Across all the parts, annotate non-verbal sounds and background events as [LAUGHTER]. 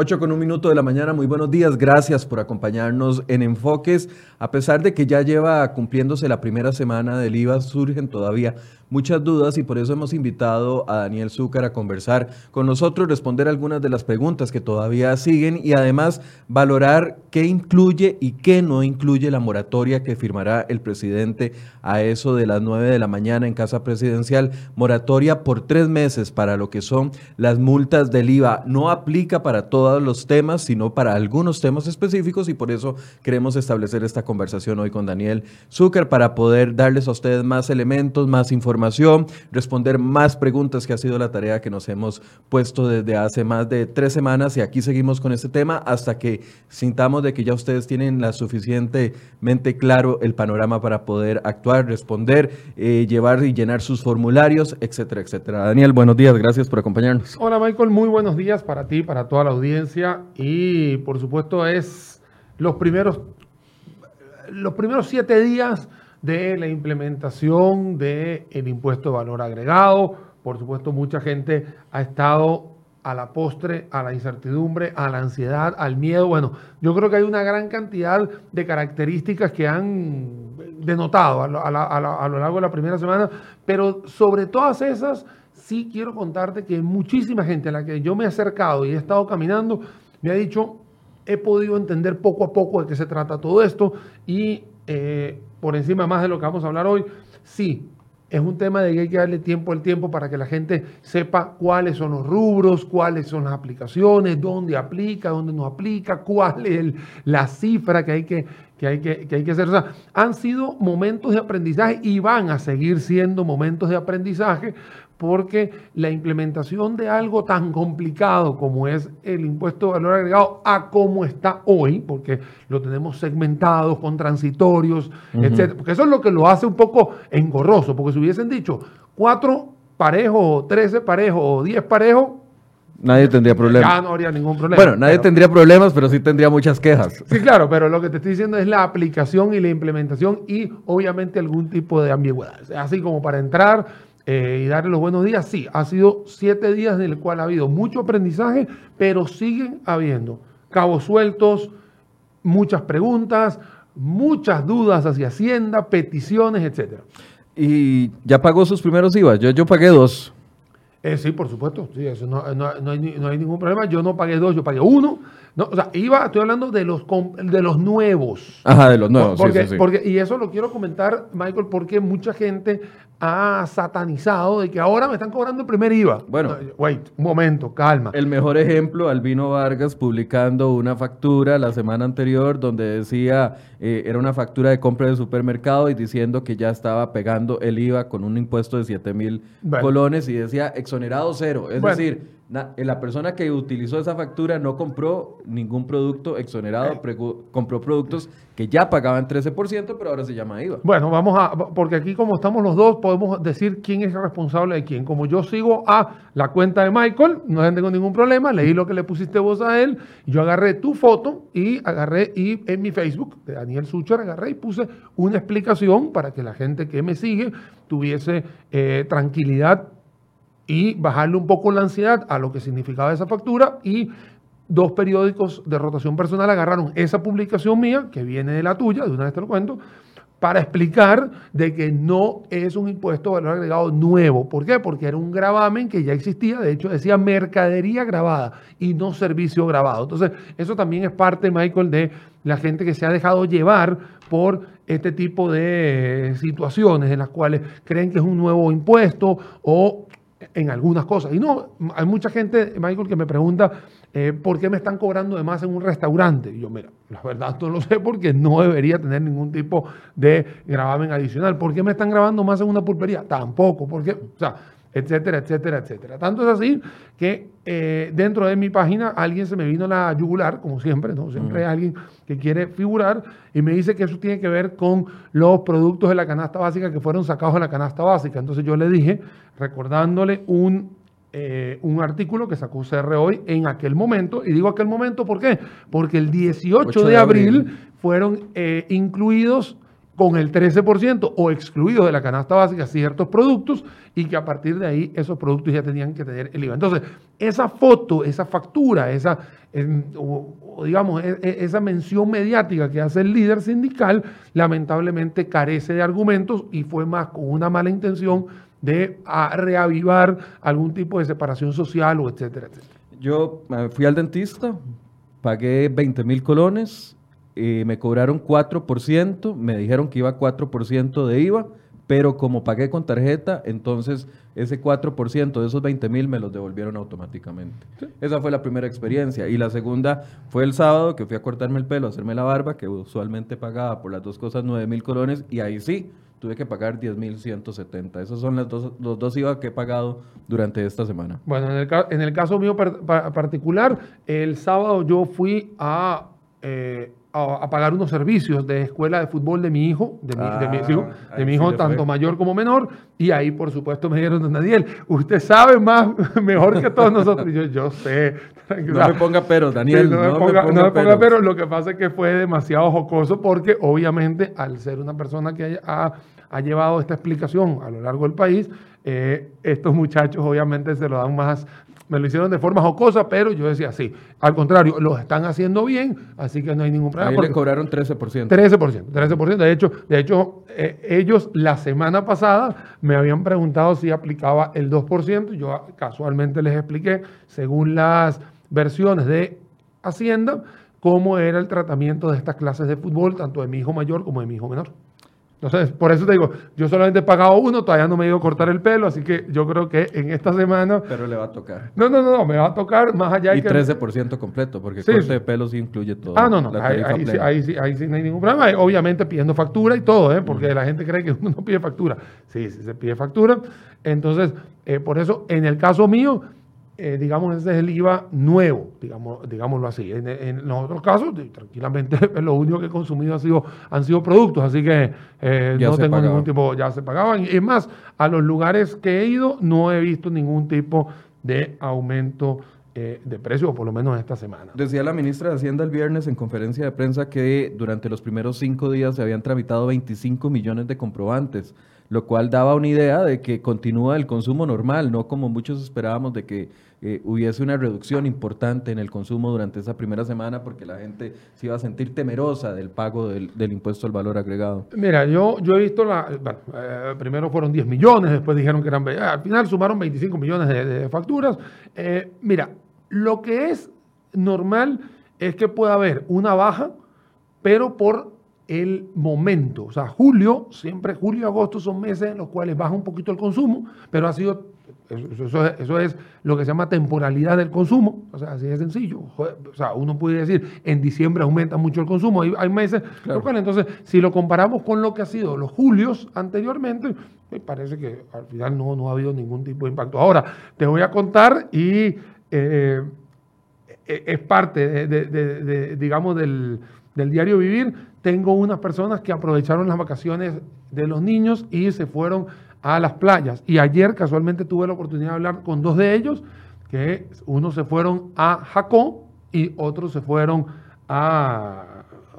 8 con un minuto de la mañana, muy buenos días, gracias por acompañarnos en Enfoques. A pesar de que ya lleva cumpliéndose la primera semana del IVA, surgen todavía muchas dudas y por eso hemos invitado a Daniel Zúcar a conversar con nosotros, responder algunas de las preguntas que todavía siguen y además valorar qué incluye y qué no incluye la moratoria que firmará el presidente a eso de las 9 de la mañana en Casa Presidencial. Moratoria por tres meses para lo que son las multas del IVA. No aplica para los temas, sino para algunos temas específicos y por eso queremos establecer esta conversación hoy con Daniel Zúcar para poder darles a ustedes más elementos, más información responder más preguntas que ha sido la tarea que nos hemos puesto desde hace más de tres semanas y aquí seguimos con este tema hasta que sintamos de que ya ustedes tienen la suficientemente claro el panorama para poder actuar, responder, eh, llevar y llenar sus formularios, etcétera, etcétera. Daniel, buenos días, gracias por acompañarnos. Hola Michael, muy buenos días para ti, para toda la audiencia y por supuesto es los primeros, los primeros siete días de la implementación del el impuesto de valor agregado. Por supuesto, mucha gente ha estado a la postre, a la incertidumbre, a la ansiedad, al miedo. Bueno, yo creo que hay una gran cantidad de características que han denotado a lo, largo de la primera semana, pero sobre todas esas, sí quiero contarte que muchísima gente a la que yo me he acercado y he estado caminando, me ha dicho, he podido entender poco a poco de qué se trata todo esto y eh, por encima más de lo que vamos a hablar hoy, sí, es un tema de que hay que darle tiempo al tiempo para que la gente sepa cuáles son los rubros, cuáles son las aplicaciones, dónde aplica, dónde no aplica, cuál es la cifra que hay que, que, hay que, que hay que hacer. O sea, han sido momentos de aprendizaje y van a seguir siendo momentos de aprendizaje porque la implementación de algo tan complicado como es el impuesto de valor agregado a cómo está hoy, porque lo tenemos segmentado con transitorios, etcétera, porque eso es lo que lo hace un poco engorroso, porque si hubiesen dicho cuatro parejos, trece parejos o diez parejos, Nadie tendría problemas. Ya no habría ningún problema. Bueno, nadie tendría problemas, pero sí tendría muchas quejas. Sí, claro, pero lo que te estoy diciendo es la aplicación y la implementación y obviamente algún tipo de ambigüedad. Así como para entrar eh, y darle los buenos días. Sí, ha sido siete días en el cual ha habido mucho aprendizaje, pero siguen habiendo cabos sueltos, muchas preguntas, muchas dudas hacia Hacienda, peticiones, etcétera. ¿Y ya pagó sus primeros IVA? Yo, yo pagué dos. Eh, sí, por supuesto. Sí, eso no, no, hay, no, hay, ningún problema. Yo no pagué dos, yo pagué uno. No, o sea, iba, estoy hablando de los, de los nuevos. Ajá, de los nuevos. Porque, porque, y eso lo quiero comentar, Michael, porque mucha gente ha satanizado de que ahora me están cobrando el primer IVA. Bueno, wait, un momento, calma. El mejor ejemplo, Albino Vargas publicando una factura la semana anterior donde decía, eh, era una factura de compra de supermercado y diciendo que ya estaba pegando el IVA con un impuesto de 7 mil colones y decía exonerado cero. Es decir, la persona que utilizó esa factura no compró ningún producto exonerado, eh. compró productos que ya pagaban 13%, pero ahora se llama IVA. Bueno, vamos a, porque aquí como estamos los dos, podemos decir quién es el responsable de quién. Como yo sigo a la cuenta de Michael, no tengo ningún problema, leí lo que le pusiste vos a él, yo agarré tu foto y agarré y en mi Facebook de Daniel Sucher agarré y puse una explicación para que la gente que me sigue tuviese eh, tranquilidad y bajarle un poco la ansiedad a lo que significaba esa factura y dos periódicos de rotación personal agarraron esa publicación mía, que viene de la tuya, de una vez te lo cuento, para explicar de que no es un impuesto de valor agregado nuevo. ¿Por qué? Porque era un gravamen que ya existía, de hecho decía mercadería grabada y no servicio grabado. Entonces, eso también es parte, Michael, de la gente que se ha dejado llevar por este tipo de situaciones en las cuales creen que es un nuevo impuesto o en algunas cosas. Y no, hay mucha gente, Michael, que me pregunta, eh, ¿por qué me están cobrando de más en un restaurante? Y yo, mira, la verdad no lo sé porque no debería tener ningún tipo de gravamen adicional. ¿Por qué me están grabando más en una pulpería? Tampoco, porque, o sea, etcétera, etcétera, etcétera. Tanto es así que eh, dentro de mi página alguien se me vino la yugular, como siempre, ¿no? Siempre hay alguien que quiere figurar y me dice que eso tiene que ver con los productos de la canasta básica que fueron sacados de la canasta básica. Entonces yo le dije, recordándole un, eh, un artículo que sacó CR hoy en aquel momento, y digo aquel momento, ¿por qué? Porque el 18 de, abril, fueron eh, incluidos con el 13% o excluidos de la canasta básica ciertos productos y que a partir de ahí esos productos ya tenían que tener el IVA. Entonces, esa foto, esa factura, esa, o, digamos, e, e, esa mención mediática que hace el líder sindical, lamentablemente carece de argumentos y fue más con una mala intención de reavivar algún tipo de separación social o etcétera, etcétera. Yo eh, fui al dentista, pagué 20 mil colones, y me cobraron 4%, me dijeron que iba 4% de IVA, pero como pagué con tarjeta, entonces ese 4% de esos 20 mil me los devolvieron automáticamente. Esa fue la primera experiencia. Y la segunda fue el sábado que fui a cortarme el pelo, a hacerme la barba, que usualmente pagaba por las dos cosas 9 mil colones, y ahí sí, tuve que pagar 10.170. Esos son los dos, los dos IVA que he pagado durante esta semana. Bueno, en el, en el caso mío particular, el sábado yo fui a, eh, a, pagar unos servicios de escuela de fútbol de mi hijo, de mi, de mi, ah, de mi hijo tanto mayor como menor, y ahí por supuesto me dijeron, don Daniel, usted sabe más, [LAUGHS] mejor que todos nosotros. Y yo, yo sé. No me ponga pero, Daniel. no, me ponga, no me ponga pero. Lo que pasa es que fue demasiado jocoso porque obviamente al ser una persona que ha ha llevado esta explicación a lo largo del país. Eh, estos muchachos obviamente se lo dan más, me lo hicieron de forma jocosa, pero yo decía sí. Al contrario, lo están haciendo bien, así que no hay ningún problema. Ahí le cobraron 13%. 13%, 13%. De hecho, de hecho eh, ellos la semana pasada me habían preguntado si aplicaba el 2%. Yo casualmente les expliqué, según las versiones de Hacienda, cómo era el tratamiento de estas clases de fútbol, tanto de mi hijo mayor como de mi hijo menor. Entonces, por eso te digo, yo solamente he pagado uno, todavía no me he ido a cortar el pelo, así que yo creo que en esta semana... Pero le va a tocar. No, no, no, me va a tocar más allá. Y 13% completo, porque corte de pelo sí incluye todo. Ah, no, no, ahí, sí, ahí, sí, ahí sí no hay ningún problema. Obviamente pidiendo factura y todo, ¿eh? porque la gente cree que [LAUGHS] uno no pide factura. Sí, sí se pide factura. Entonces, eh, por eso, en el caso mío, eh, digamos, ese es el IVA nuevo, digamos, digámoslo así. En, los otros casos, tranquilamente, [LAUGHS] lo único que he consumido ha sido, han sido productos, así que eh, no tengo ningún tipo, ya se pagaban. Y es más, a los lugares que he ido no he visto ningún tipo de aumento eh, de precio, por lo menos esta semana. Decía la ministra de Hacienda el viernes en conferencia de prensa que durante los primeros cinco días se habían tramitado 25 millones de comprobantes lo cual daba una idea de que continúa el consumo normal, no como muchos esperábamos de que eh, hubiese una reducción importante en el consumo durante esa primera semana porque la gente se iba a sentir temerosa del pago del, impuesto al valor agregado. Mira, yo, yo he visto, la, bueno, eh, primero fueron 10 millones, después dijeron que eran, al final sumaron 25 millones de, facturas. Eh, mira, lo que es normal es que pueda haber una baja, pero por el momento. O sea, julio, siempre julio y agosto son meses en los cuales baja un poquito el consumo, pero ha sido, eso, es lo que se llama temporalidad del consumo. O sea, así de sencillo. O sea, uno puede decir, en diciembre aumenta mucho el consumo, hay, meses, entonces, si lo comparamos con lo que ha sido los julios anteriormente, me parece que al final no, no ha habido ningún tipo de impacto. Ahora, te voy a contar y eh, e, es parte de digamos, del del diario vivir, tengo unas personas que aprovecharon las vacaciones de los niños y se fueron a las playas. Y ayer casualmente tuve la oportunidad de hablar con dos de ellos, que unos se fueron a Jacó y otros se fueron a,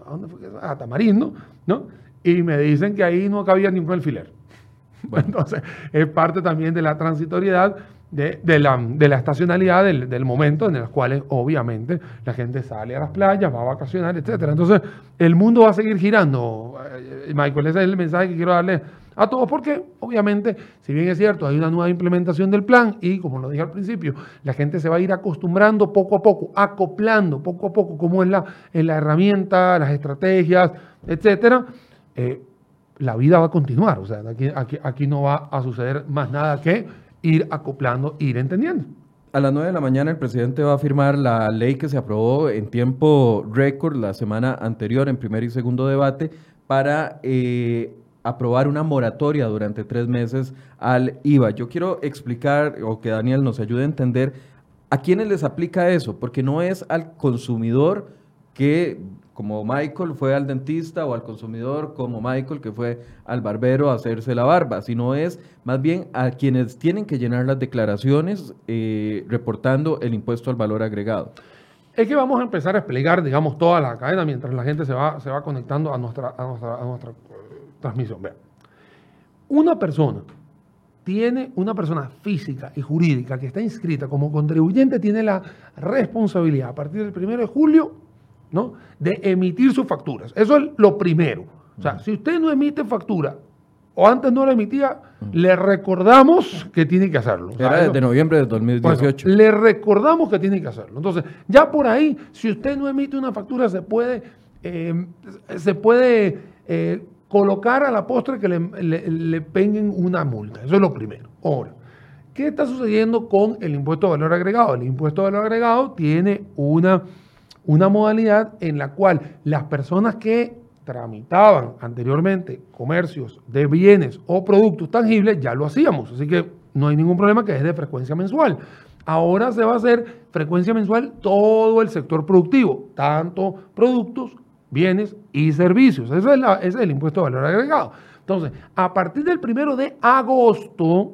¿a, dónde fue? a Tamarindo, ¿no? Y me dicen que ahí no cabía ningún alfiler. [LAUGHS] Entonces, es parte también de la transitoriedad de, la, de la, estacionalidad del, del, momento en el cual obviamente la gente sale a las playas, va a vacacionar, etc. Entonces, el mundo va a seguir girando. Eh, Michael, ese es el mensaje que quiero darle a todos, porque obviamente, si bien es cierto, hay una nueva implementación del plan y, como lo dije al principio, la gente se va a ir acostumbrando poco a poco, acoplando poco a poco, como es la, en la herramienta, las estrategias, etcétera. Eh, la vida va a continuar, o sea, aquí, aquí, aquí no va a suceder más nada que ir acoplando, ir entendiendo. A las 9 de la mañana el presidente va a firmar la ley que se aprobó en tiempo récord la semana anterior en primer y segundo debate para eh, aprobar una moratoria durante tres meses al IVA. Yo quiero explicar o que Daniel nos ayude a entender a quiénes les aplica eso, porque no es al consumidor que como Michael fue al dentista o al consumidor como Michael que fue al barbero a hacerse la barba, sino es más bien a quienes tienen que llenar las declaraciones eh, reportando el impuesto al valor agregado. Es que vamos a empezar a explicar, digamos, toda la cadena mientras la gente se va, se va conectando a nuestra, a nuestra, a nuestra transmisión. Vean. Una persona tiene, una persona física y jurídica que está inscrita como contribuyente, tiene la responsabilidad a partir del 1 de julio ¿no? de emitir sus facturas. Eso es lo primero. O sea, si usted no emite factura o antes no la emitía, le recordamos que tiene que hacerlo. Era desde noviembre de 2018. le recordamos que tiene que hacerlo. Entonces, ya por ahí, si usted no emite una factura, se puede, eh, se puede eh, colocar a la postre que le, le, peguen una multa. Eso es lo primero. Ahora, ¿qué está sucediendo con el impuesto de valor agregado? El impuesto de valor agregado tiene una, una modalidad en la cual las personas que tramitaban anteriormente comercios de bienes o productos tangibles, ya lo hacíamos. Así que no hay ningún problema que es de frecuencia mensual. Ahora se va a hacer frecuencia mensual todo el sector productivo, tanto productos, bienes y servicios. Ese es, el impuesto de valor agregado. Entonces, a partir del primero de agosto,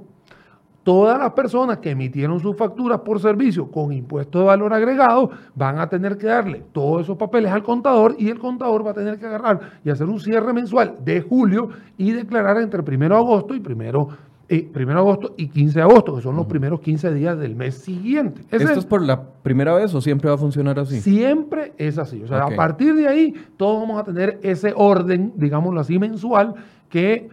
todas las personas que emitieron sus facturas por servicio con impuesto de valor agregado van a tener que darle todos esos papeles al contador y el contador va a tener que agarrar y hacer un cierre mensual de julio y declarar entre primero de agosto y primero eh, primero de agosto y 15 de agosto, que son los primeros 15 días del mes siguiente. ¿Esto es por la primera vez o siempre va a funcionar así? Siempre es así. O sea, a partir de ahí, todos vamos a tener ese orden, digámoslo así, mensual, que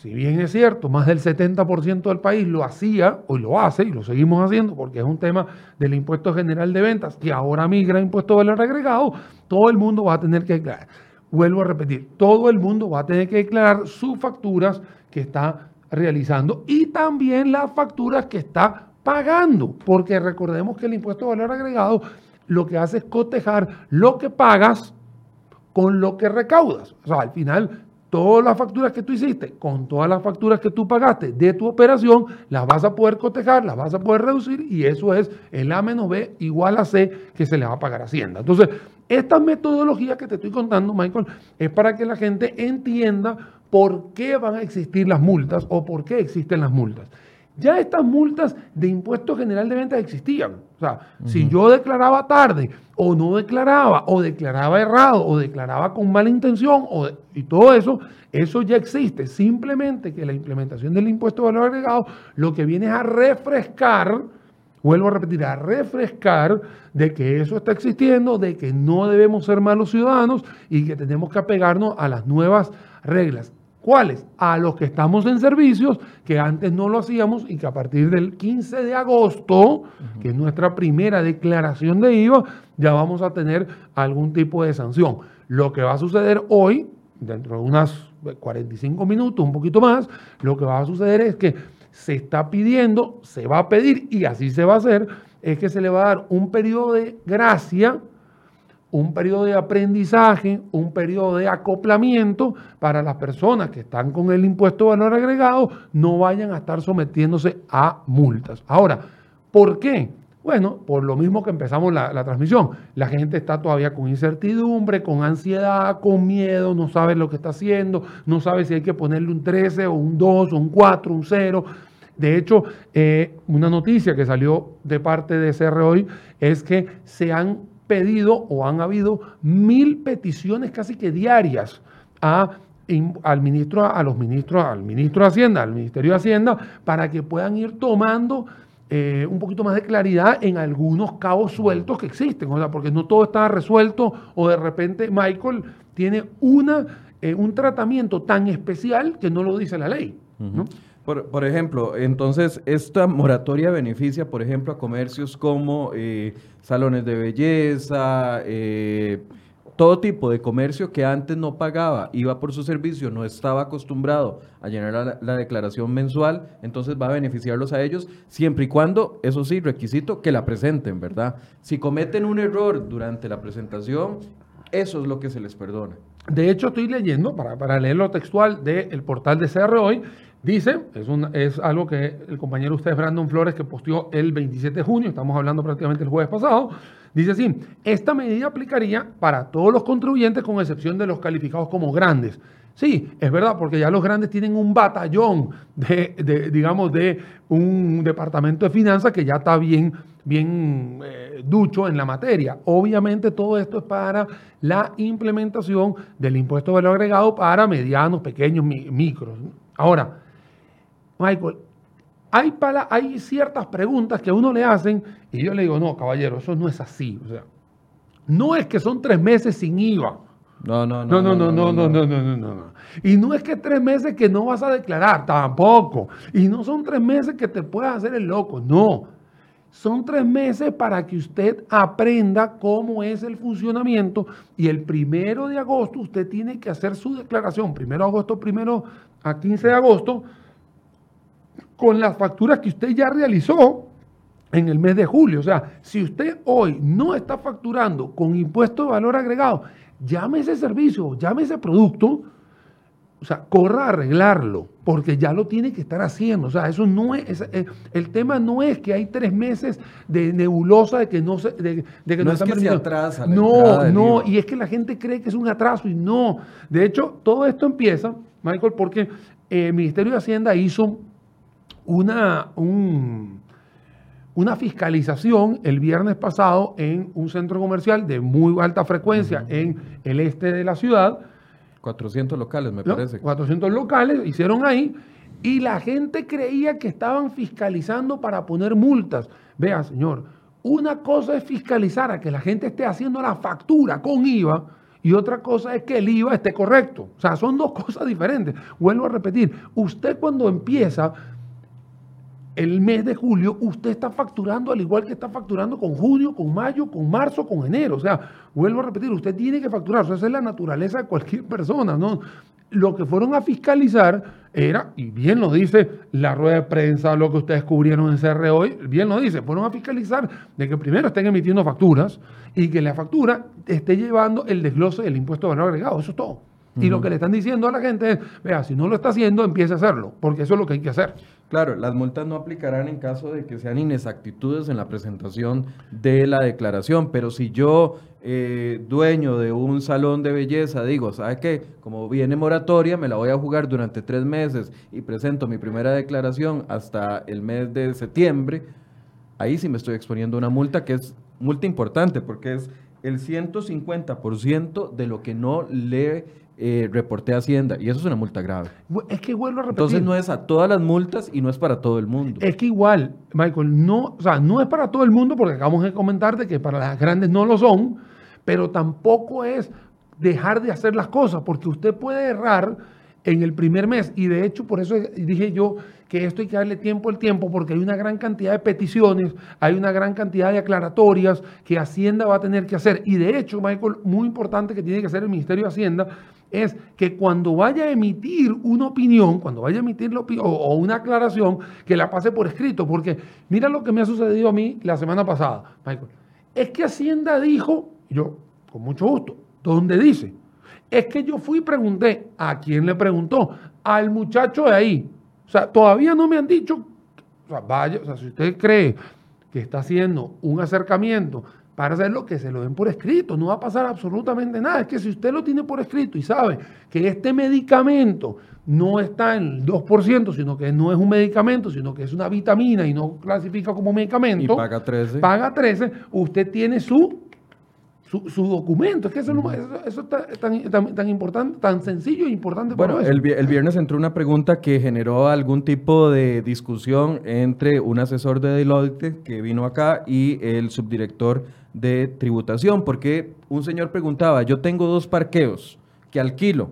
si bien es cierto, más del 70% del país lo hacía, o lo hace, y lo seguimos haciendo, porque es un tema del impuesto general de ventas, que ahora migra a impuesto de valor agregado, todo el mundo va a tener que declarar. Vuelvo a repetir, todo el mundo va a tener que declarar sus facturas que está realizando y también las facturas que está pagando, porque recordemos que el impuesto de valor agregado lo que hace es cotejar lo que pagas con lo que recaudas. O sea, al final todas las facturas que tú hiciste, con todas las facturas que tú pagaste de tu operación, las vas a poder cotejar, las vas a poder reducir y eso es el A menos B igual a C que se le va a pagar a Hacienda. Entonces, esta metodología que te estoy contando, Michael, es para que la gente entienda por qué van a existir las multas o por qué existen las multas. Ya estas multas de impuesto general de ventas existían. O sea, si yo declaraba tarde o no declaraba o declaraba errado o declaraba con mala intención o y todo eso, eso ya existe. Simplemente que la implementación del impuesto de valor agregado lo que viene es a refrescar, vuelvo a repetir, a refrescar de que eso está existiendo, de que no debemos ser malos ciudadanos y que tenemos que apegarnos a las nuevas reglas. ¿Cuáles? A los que estamos en servicios, que antes no lo hacíamos y que a partir del 15 de agosto, que es nuestra primera declaración de IVA, ya vamos a tener algún tipo de sanción. Lo que va a suceder hoy, dentro de unas 45 minutos, un poquito más, lo que va a suceder es que se está pidiendo, se va a pedir y así se va a hacer, es que se le va a dar un periodo de gracia un periodo de aprendizaje, un periodo de acoplamiento para las personas que están con el impuesto de valor agregado no vayan a estar sometiéndose a multas. Ahora, ¿por qué? Bueno, por lo mismo que empezamos la, transmisión. La gente está todavía con incertidumbre, con ansiedad, con miedo, no sabe lo que está haciendo, no sabe si hay que ponerle un 13 o un 2 o un 4, un 0. De hecho, eh, una noticia que salió de parte de CR hoy es que se han pedido o han habido mil peticiones casi que diarias a, al ministro, a los ministros, al ministro de Hacienda, al Ministerio de Hacienda, para que puedan ir tomando eh, un poquito más de claridad en algunos cabos sueltos que existen, o sea, porque no todo está resuelto o de repente Michael tiene una, eh, un tratamiento tan especial que no lo dice la ley. Por, ejemplo, entonces, esta moratoria beneficia, por ejemplo, a comercios como eh, salones de belleza, eh, todo tipo de comercio que antes no pagaba, iba por su servicio, no estaba acostumbrado a llenar la, la, declaración mensual, entonces va a beneficiarlos a ellos, siempre y cuando, eso sí, requisito que la presenten, ¿verdad? Si cometen un error durante la presentación, eso es lo que se les perdona. De hecho, estoy leyendo, para, para leer lo textual del portal de CR hoy, Dice, es, un, es algo que el compañero usted, Brandon Flores, que posteó el 27 de junio, estamos hablando prácticamente el jueves pasado, dice así, esta medida aplicaría para todos los contribuyentes con excepción de los calificados como grandes. Sí, es verdad, porque ya los grandes tienen un batallón de, de digamos, de un departamento de finanzas que ya está bien, bien eh, ducho en la materia. Obviamente todo esto es para la implementación del impuesto de valor agregado para medianos, pequeños, micros. Ahora, Michael, hay, hay ciertas preguntas que a uno le hacen y yo le digo, no, caballero, eso no es así. O sea, no es que son tres meses sin IVA. No, no, no. No, no, no, no, no, no, no, no, no. Y no es que tres meses que no vas a declarar, tampoco. Y no son tres meses que te puedas hacer el loco, no. Son tres meses para que usted aprenda cómo es el funcionamiento y el primero de agosto usted tiene que hacer su declaración, primero de agosto, primero a 15 de agosto, con las facturas que usted ya realizó en el mes de julio. O sea, si usted hoy no está facturando con impuesto de valor agregado, llame ese servicio, llame ese producto, o sea, corra a arreglarlo, porque ya lo tiene que estar haciendo. O sea, eso no es, eh, el tema no es que hay tres meses de nebulosa de que no se, de, que no, es que se atrasa. no, no, y es que la gente cree que es un atraso y no. De hecho, todo esto empieza, Michael, porque eh, el Ministerio de Hacienda hizo una, un, una fiscalización el viernes pasado en un centro comercial de muy alta frecuencia en el este de la ciudad. 400 locales, me parece. 400 locales hicieron ahí y la gente creía que estaban fiscalizando para poner multas. Vea, señor, una cosa es fiscalizar a que la gente esté haciendo la factura con IVA y otra cosa es que el IVA esté correcto. O sea, son dos [LAUGHS] cosas diferentes. Vuelvo a repetir, usted cuando empieza el mes de julio usted está facturando al igual que está facturando con junio, con mayo, con marzo, con enero. O sea, vuelvo a repetir, usted tiene que facturar. esa es la naturaleza de cualquier persona, ¿no? Lo que fueron a fiscalizar era, y bien lo dice la rueda de prensa, lo que ustedes cubrieron en CR hoy, bien lo dice, fueron a fiscalizar de que primero estén emitiendo facturas y que la factura esté llevando el desglose del impuesto de valor agregado. Eso es todo. Y lo que le están diciendo a la gente es, vea, si no lo está haciendo, empiece a hacerlo, porque eso es lo que hay que hacer. Claro, las multas no aplicarán en caso de que sean inexactitudes en la presentación de la declaración, pero si yo, eh, dueño de un salón de belleza, digo, ¿sabe qué? Como viene moratoria, me la voy a jugar durante tres meses y presento mi primera declaración hasta el mes de septiembre, ahí sí me estoy exponiendo una multa que es multa importante porque es el 150% de lo que no le eh, reporté a Hacienda. Y eso es una multa grave. Es que vuelvo a repetir. Entonces no es a todas las multas y no es para todo el mundo. Es que igual, Michael, no, o sea, no es para todo el mundo porque acabamos de comentar de que para las grandes no lo son, pero tampoco es dejar de hacer las cosas porque usted puede errar en el primer mes. Y de hecho, por eso dije yo que esto hay que darle tiempo al tiempo, porque hay una gran cantidad de peticiones, hay una gran cantidad de aclaratorias que Hacienda va a tener que hacer. Y de hecho, Michael, muy importante que tiene que hacer el Ministerio de Hacienda es que cuando vaya a emitir una opinión, cuando vaya a emitir la opinión, o, una aclaración, que la pase por escrito, porque mira lo que me ha sucedido a mí la semana pasada, Michael. Es que Hacienda dijo, yo, con mucho gusto, ¿dónde dice? Es que yo fui y pregunté, ¿a quién le preguntó? Al muchacho de ahí. O sea, todavía no me han dicho, o sea, vaya, o sea, si usted cree que está haciendo un acercamiento para hacerlo, que se lo den por escrito, no va a pasar absolutamente nada. Es que si usted lo tiene por escrito y sabe que este medicamento no está en el 2%, sino que no es un medicamento, sino que es una vitamina y no clasifica como medicamento. Y paga 13. Paga 13, usted tiene su su, documento. Es que eso, eso, es tan, tan, importante, tan sencillo e importante. Bueno, el, el, viernes entró una pregunta que generó algún tipo de discusión entre un asesor de Deloitte que vino acá y el subdirector de tributación, porque un señor preguntaba, yo tengo dos parqueos que alquilo.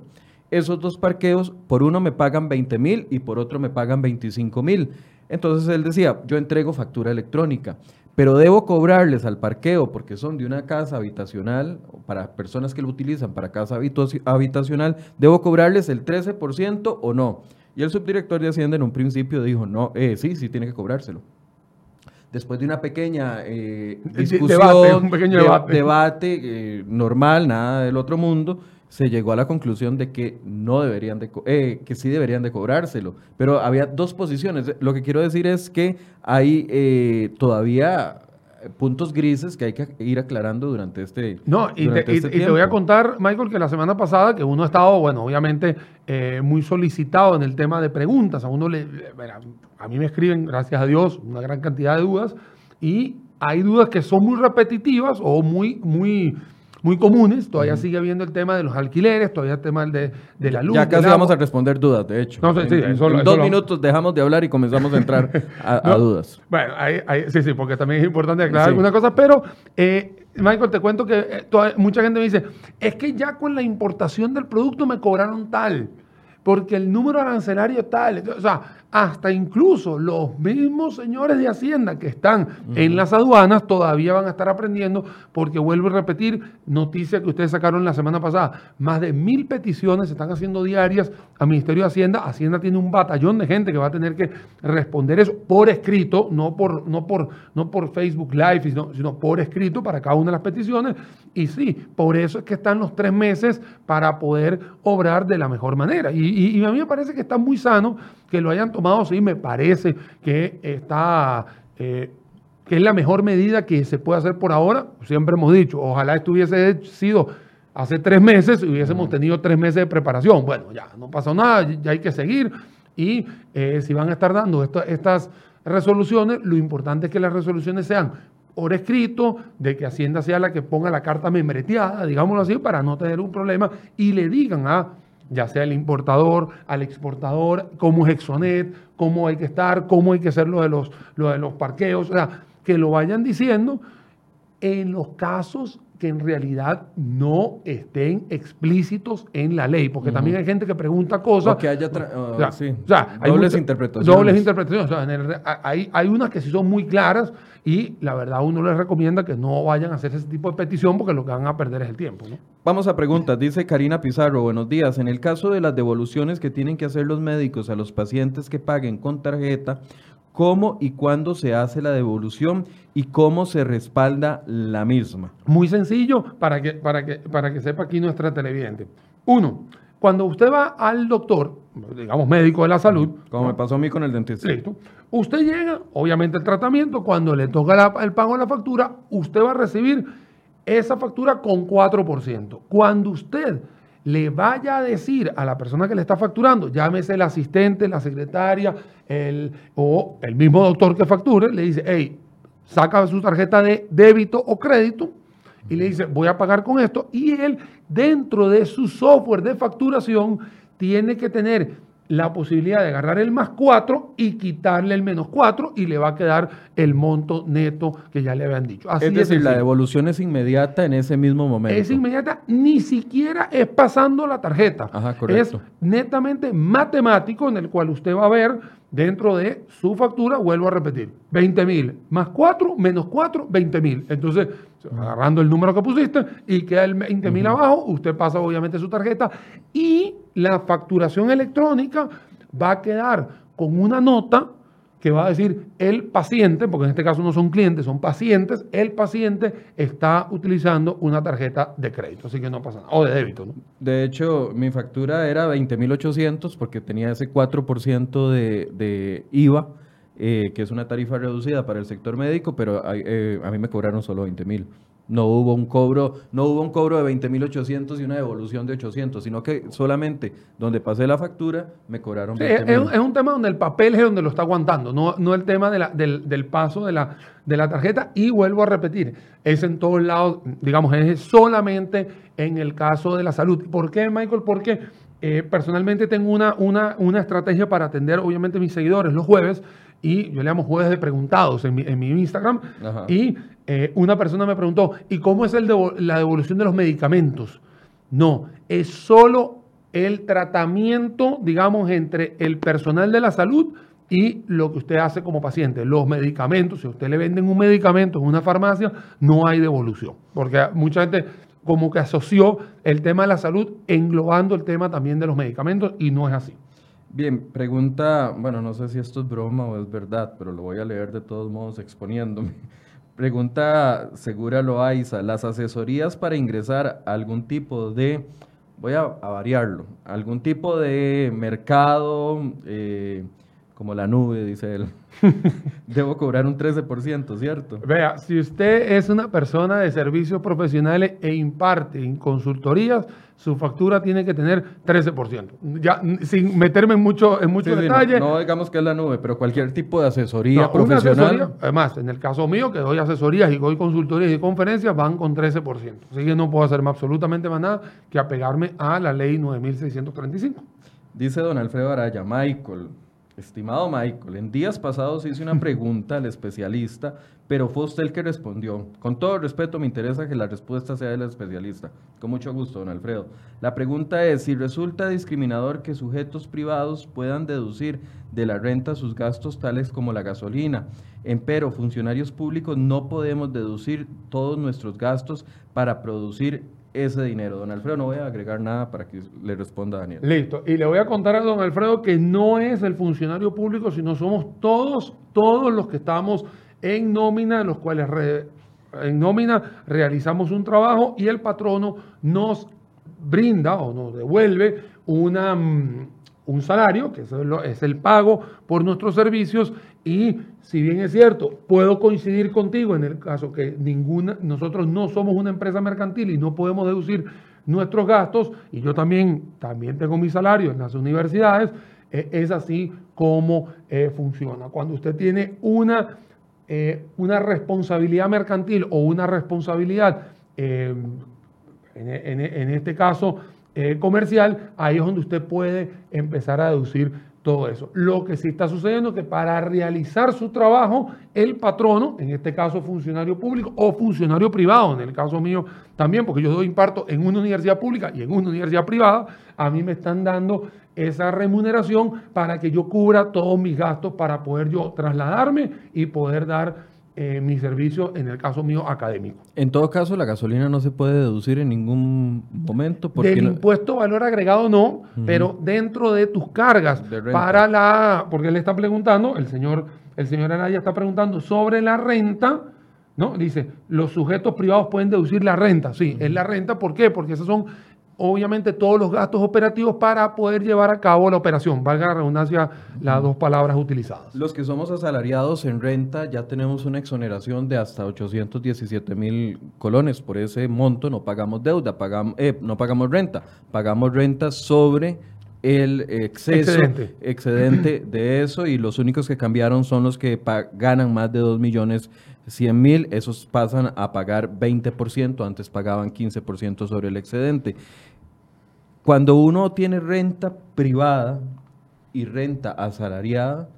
Esos dos parqueos, por uno me pagan 20 mil y por otro me pagan 25 mil. Entonces él decía, yo entrego factura electrónica pero debo cobrarles al parqueo porque son de una casa habitacional, para personas que lo utilizan para casa habitacional, debo cobrarles el 13% o no. Y el subdirector de Hacienda en un principio dijo, no, eh, sí, sí tiene que cobrárselo. Después de una pequeña eh, discusión, un pequeño debate, debate eh, normal, nada del otro mundo, se llegó a la conclusión de que no deberían de, eh, que sí deberían de cobrárselo. Pero había dos posiciones. Lo que quiero decir es que hay eh, todavía puntos grises que hay que ir aclarando durante este No, y, te, este voy a contar, Michael, que la semana pasada, que uno ha estado, bueno, obviamente eh, muy solicitado en el tema de preguntas. A uno le, a mí me escriben, gracias a Dios, una gran cantidad de dudas y hay dudas que son muy repetitivas o muy, muy muy comunes. Todavía sigue habiendo el tema de los alquileres, todavía el tema de, de la luz. Ya casi vamos a responder dudas, de hecho. en, dos minutos dejamos de hablar y comenzamos a entrar a, [LAUGHS] dudas. Bueno, sí, sí, porque también es importante aclarar algunas cosas, pero eh, Michael, te cuento que eh, mucha gente me dice, es que ya con la importación del producto me cobraron tal, porque el número arancelario tal. O sea, hasta incluso los mismos señores de Hacienda que están en las aduanas todavía van a estar aprendiendo, porque vuelvo a repetir, noticia que ustedes sacaron la semana pasada, más de mil peticiones se están haciendo diarias al Ministerio de Hacienda. Hacienda tiene un batallón de gente que va a tener que responder eso por escrito, no por, no por, no por Facebook Live, sino, sino por escrito para cada una de las peticiones. Y sí, por eso es que están los tres meses para poder obrar de la mejor manera. Y, y a mí me parece que está muy sano que lo hayan tomado, sí, me parece que está, eh, que es la mejor medida que se puede hacer por ahora. Siempre hemos dicho, ojalá estuviese sido hace tres meses y hubiésemos tenido tres meses de preparación. Bueno, ya no pasó nada, ya hay que seguir. Y eh, si van a estar dando estas resoluciones, lo importante es que las resoluciones sean por escrito, de que Hacienda sea la que ponga la carta membreteada, digámoslo así, para no tener un problema, y le digan a ya sea el importador, al exportador, cómo es Exonet, cómo hay que estar, cómo hay que hacer lo de los, lo de los parqueos, o sea, que lo vayan diciendo en los casos que en realidad no estén explícitos en la ley, porque también hay gente que pregunta cosas. O que haya dobles interpretaciones. Dobles interpretaciones. hay, hay unas que sí son muy claras y la verdad uno les recomienda que no vayan a hacer ese tipo de petición porque lo que van a perder es el tiempo. Vamos a preguntas. Dice Karina Pizarro, buenos días. En el caso de las devoluciones que tienen que hacer los médicos a los pacientes que paguen con tarjeta, cómo y cuándo se hace la devolución y cómo se respalda la misma. Muy sencillo para que, para que, para que sepa aquí nuestra televidente. Uno, cuando usted va al doctor, digamos médico de la salud. Como me pasó a mí con el dentista. Listo. Usted llega, obviamente el tratamiento, cuando le toca el pago de la factura, usted va a recibir esa factura con 4%. Cuando usted le vaya a decir a la persona que le está facturando, llámese el asistente, la secretaria, el, o el mismo doctor que facture, le dice, hey, saca su tarjeta de débito o crédito y le dice, voy a pagar con esto. Y él, dentro de su software de facturación, tiene que tener la posibilidad de agarrar el más 4 y quitarle el menos 4 y le va a quedar el monto neto que ya le habían dicho. Así es decir, la devolución es inmediata en ese mismo momento. Es inmediata, ni siquiera es pasando la tarjeta. Ajá, es netamente matemático en el cual usted va a ver dentro de su factura, vuelvo a repetir, 20 mil más 4 menos 4, 20 mil. Entonces, agarrando el número que pusiste y queda el 20 mil abajo, usted pasa obviamente su tarjeta y la facturación electrónica va a quedar con una nota que va a decir el paciente, porque en este caso no son clientes, son pacientes, el paciente está utilizando una tarjeta de crédito, así que no pasa nada, o de débito. De hecho, mi factura era 20.800 porque tenía ese 4% de, IVA, eh, que es una tarifa reducida para el sector médico, pero eh, a mí me cobraron solo 20.000. No hubo un cobro, no hubo un cobro de 20.800 y una devolución de 800, sino que solamente donde pasé la factura me cobraron sí, es, un tema donde el papel es donde lo está aguantando, no, no el tema de la, del, del, paso de la, de la tarjeta. Y vuelvo a repetir, es en todos lados, digamos, es solamente en el caso de la salud. ¿Por qué, Michael? Porque eh, personalmente tengo una, una, una estrategia para atender, obviamente, mis seguidores los jueves y yo le llamo jueves de preguntados en mi, en mi Instagram. Y eh, una persona me preguntó, ¿y cómo es la devolución de los medicamentos? No, es solo el tratamiento, digamos, entre el personal de la salud y lo que usted hace como paciente. Los medicamentos, si a usted le venden un medicamento en una farmacia, no hay devolución. Porque mucha gente como que asoció el tema de la salud englobando el tema también de los medicamentos y no es así. Bien, pregunta, bueno, no sé si esto es broma o es verdad, pero lo voy a leer de todos modos exponiéndome. Pregunta Segura Loaiza, ¿las asesorías para ingresar a algún tipo de voy a, variarlo. Algún tipo de mercado, eh, como la nube, dice él. [LAUGHS] Debo cobrar un 13%, ¿cierto? Vea, si usted es una persona de servicios profesionales e imparte en consultorías, su factura tiene que tener 13%. Ya, sin meterme en mucho, en mucho detalle. no, digamos que es la nube, pero cualquier tipo de asesoría profesional. además, en el caso mío, que doy asesorías y doy consultorías y conferencias, van con 13%. Así que no puedo hacerme absolutamente más nada que apegarme a la ley 9635. Dice don Alfredo Araya, Michael, Estimado Michael, en días pasados hice una pregunta al especialista, pero fue usted el que respondió. Con todo respeto, me interesa que la respuesta sea del especialista. Con mucho gusto, don Alfredo. La pregunta es, si resulta discriminador que sujetos privados puedan deducir de la renta sus gastos tales como la gasolina, empero funcionarios públicos no podemos deducir todos nuestros gastos para producir ese dinero. Don Alfredo, no voy a agregar nada para que le responda a Daniel. Listo. Y le voy a contar a don Alfredo que no es el funcionario público, sino somos todos, todos los que estamos en nómina, los cuales en nómina realizamos un trabajo y el patrono nos brinda o nos devuelve una, mm, un salario, que es el pago por nuestros servicios, y si bien es cierto, puedo coincidir contigo en el caso que ninguna, nosotros no somos una empresa mercantil y no podemos deducir nuestros gastos, y yo también, también tengo mi salario en las universidades, eh, es así como eh, funciona. Cuando usted tiene una, eh, una responsabilidad mercantil o una responsabilidad, en, en, este caso, comercial, ahí es donde usted puede empezar a deducir todo eso. Lo que sí está sucediendo es que para realizar su trabajo, el patrono, en este caso funcionario público o funcionario privado, en el caso mío también, porque yo doy imparto en una universidad pública y en una universidad privada, a mí me están dando esa remuneración para que yo cubra todos mis gastos para poder yo trasladarme y poder dar eh, mi servicio, en el caso mío, académico. En todo caso, la gasolina no se puede deducir en ningún momento. Porque Del impuesto valor agregado no, pero dentro de tus cargas para la... Porque él está preguntando, el señor, el señor Anaya está preguntando sobre la renta, ¿no? Dice, los sujetos privados pueden deducir la renta. Sí, es la renta. ¿Por qué? Porque esas son obviamente todos los gastos operativos para poder llevar a cabo la operación. Valga la redundancia las dos palabras utilizadas. Los que somos asalariados en renta ya tenemos una exoneración de hasta 817 mil colones. Por ese monto no pagamos deuda, pagamos, eh, no pagamos renta, pagamos renta sobre el exceso excedente. excedente. de eso y los únicos que cambiaron son los que ganan más de 2 millones 100 mil, esos pasan a pagar 20%, antes pagaban 15% sobre el excedente. Cuando uno tiene renta privada y renta asalariada,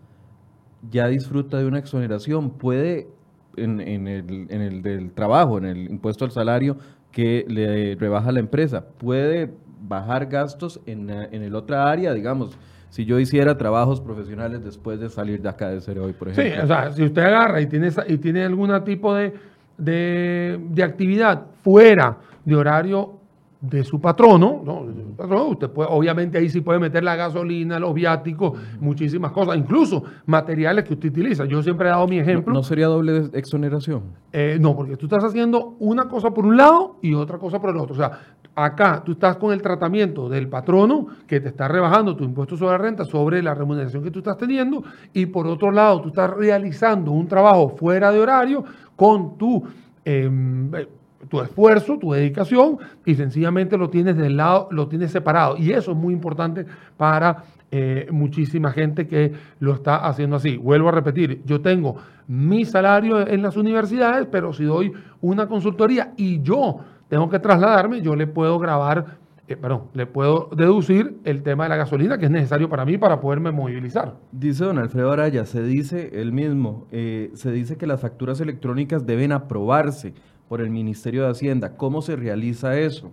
ya disfruta de una exoneración, puede en, el, en el del trabajo, en el impuesto al salario que le rebaja la empresa, puede bajar gastos en, en el otra área, digamos, si yo hiciera trabajos profesionales después de salir de acá de Cero hoy, por ejemplo. Sí, o sea, si usted agarra y tiene, y tiene algún tipo de, de, actividad fuera de horario de su patrono, ¿no? usted puede, obviamente ahí sí puede meter la gasolina, los viáticos, muchísimas cosas, incluso materiales que usted utiliza. Yo siempre he dado mi ejemplo. ¿No, sería doble exoneración? Eh, no, porque tú estás haciendo una cosa por un lado y otra cosa por el otro. O sea, Acá tú estás con el tratamiento del patrono que te está rebajando tu impuesto sobre la renta sobre la remuneración que tú estás teniendo y por otro lado tú estás realizando un trabajo fuera de horario con tu, em, tu esfuerzo, tu dedicación y sencillamente lo tienes del lado, lo tienes separado. Y eso es muy importante para eh, muchísima gente que lo está haciendo así. Vuelvo a repetir, yo tengo mi salario en las universidades, pero si doy una consultoría y yo tengo que trasladarme, yo le puedo grabar, eh, perdón, le puedo deducir el tema de la gasolina que es necesario para mí para poderme movilizar. Dice don Alfredo Araya, se dice él mismo, eh, se dice que las facturas electrónicas deben aprobarse por el Ministerio de Hacienda. ¿Cómo se realiza eso?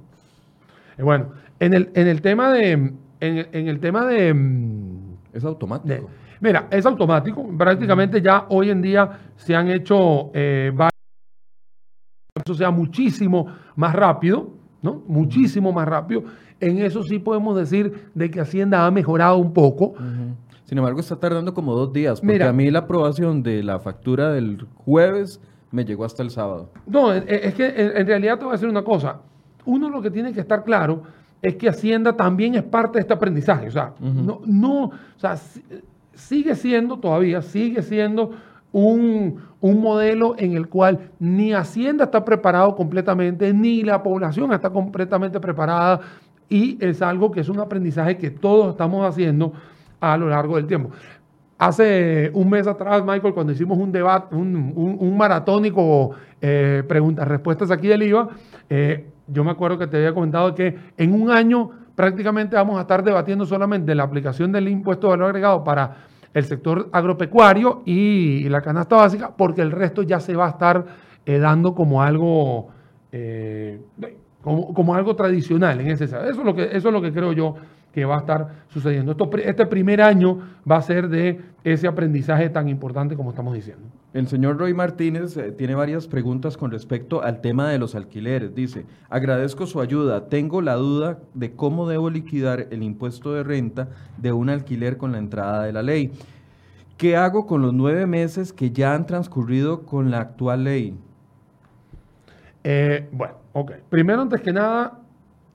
Eh, bueno, en el, en el tema de... En, el tema de... Mm, es automático. mira, es automático. Prácticamente ya hoy en día se han hecho eso sea muchísimo más rápido, ¿no? Muchísimo más rápido. En eso sí podemos decir de que Hacienda ha mejorado un poco. Sin embargo, está tardando como dos días, porque a mí la aprobación de la factura del jueves me llegó hasta el sábado. No, es que en realidad te voy a decir una cosa. Uno lo que tiene que estar claro es que Hacienda también es parte de este aprendizaje. O sea, no, no, o sea, sigue siendo todavía, sigue siendo un, un, modelo en el cual ni Hacienda está preparado completamente, ni la población está completamente preparada, y es algo que es un aprendizaje que todos estamos haciendo a lo largo del tiempo. Hace un mes atrás, Michael, cuando hicimos un debate, un, maratónico eh, preguntas-respuestas aquí del IVA, eh, yo me acuerdo que te había comentado que en un año prácticamente vamos a estar debatiendo solamente la aplicación del impuesto de valor agregado para el sector agropecuario y la canasta básica, porque el resto ya se va a estar eh, dando como algo, como, como, algo tradicional en ese Eso es lo que, eso es lo que creo yo que va a estar sucediendo. este primer año va a ser de ese aprendizaje tan importante como estamos diciendo. El señor Roy Martínez eh, tiene varias preguntas con respecto al tema de los alquileres. Dice, agradezco su ayuda. Tengo la duda de cómo debo liquidar el impuesto de renta de un alquiler con la entrada de la ley. ¿Qué hago con los nueve meses que ya han transcurrido con la actual ley? Eh, bueno, ok. Primero, antes que nada,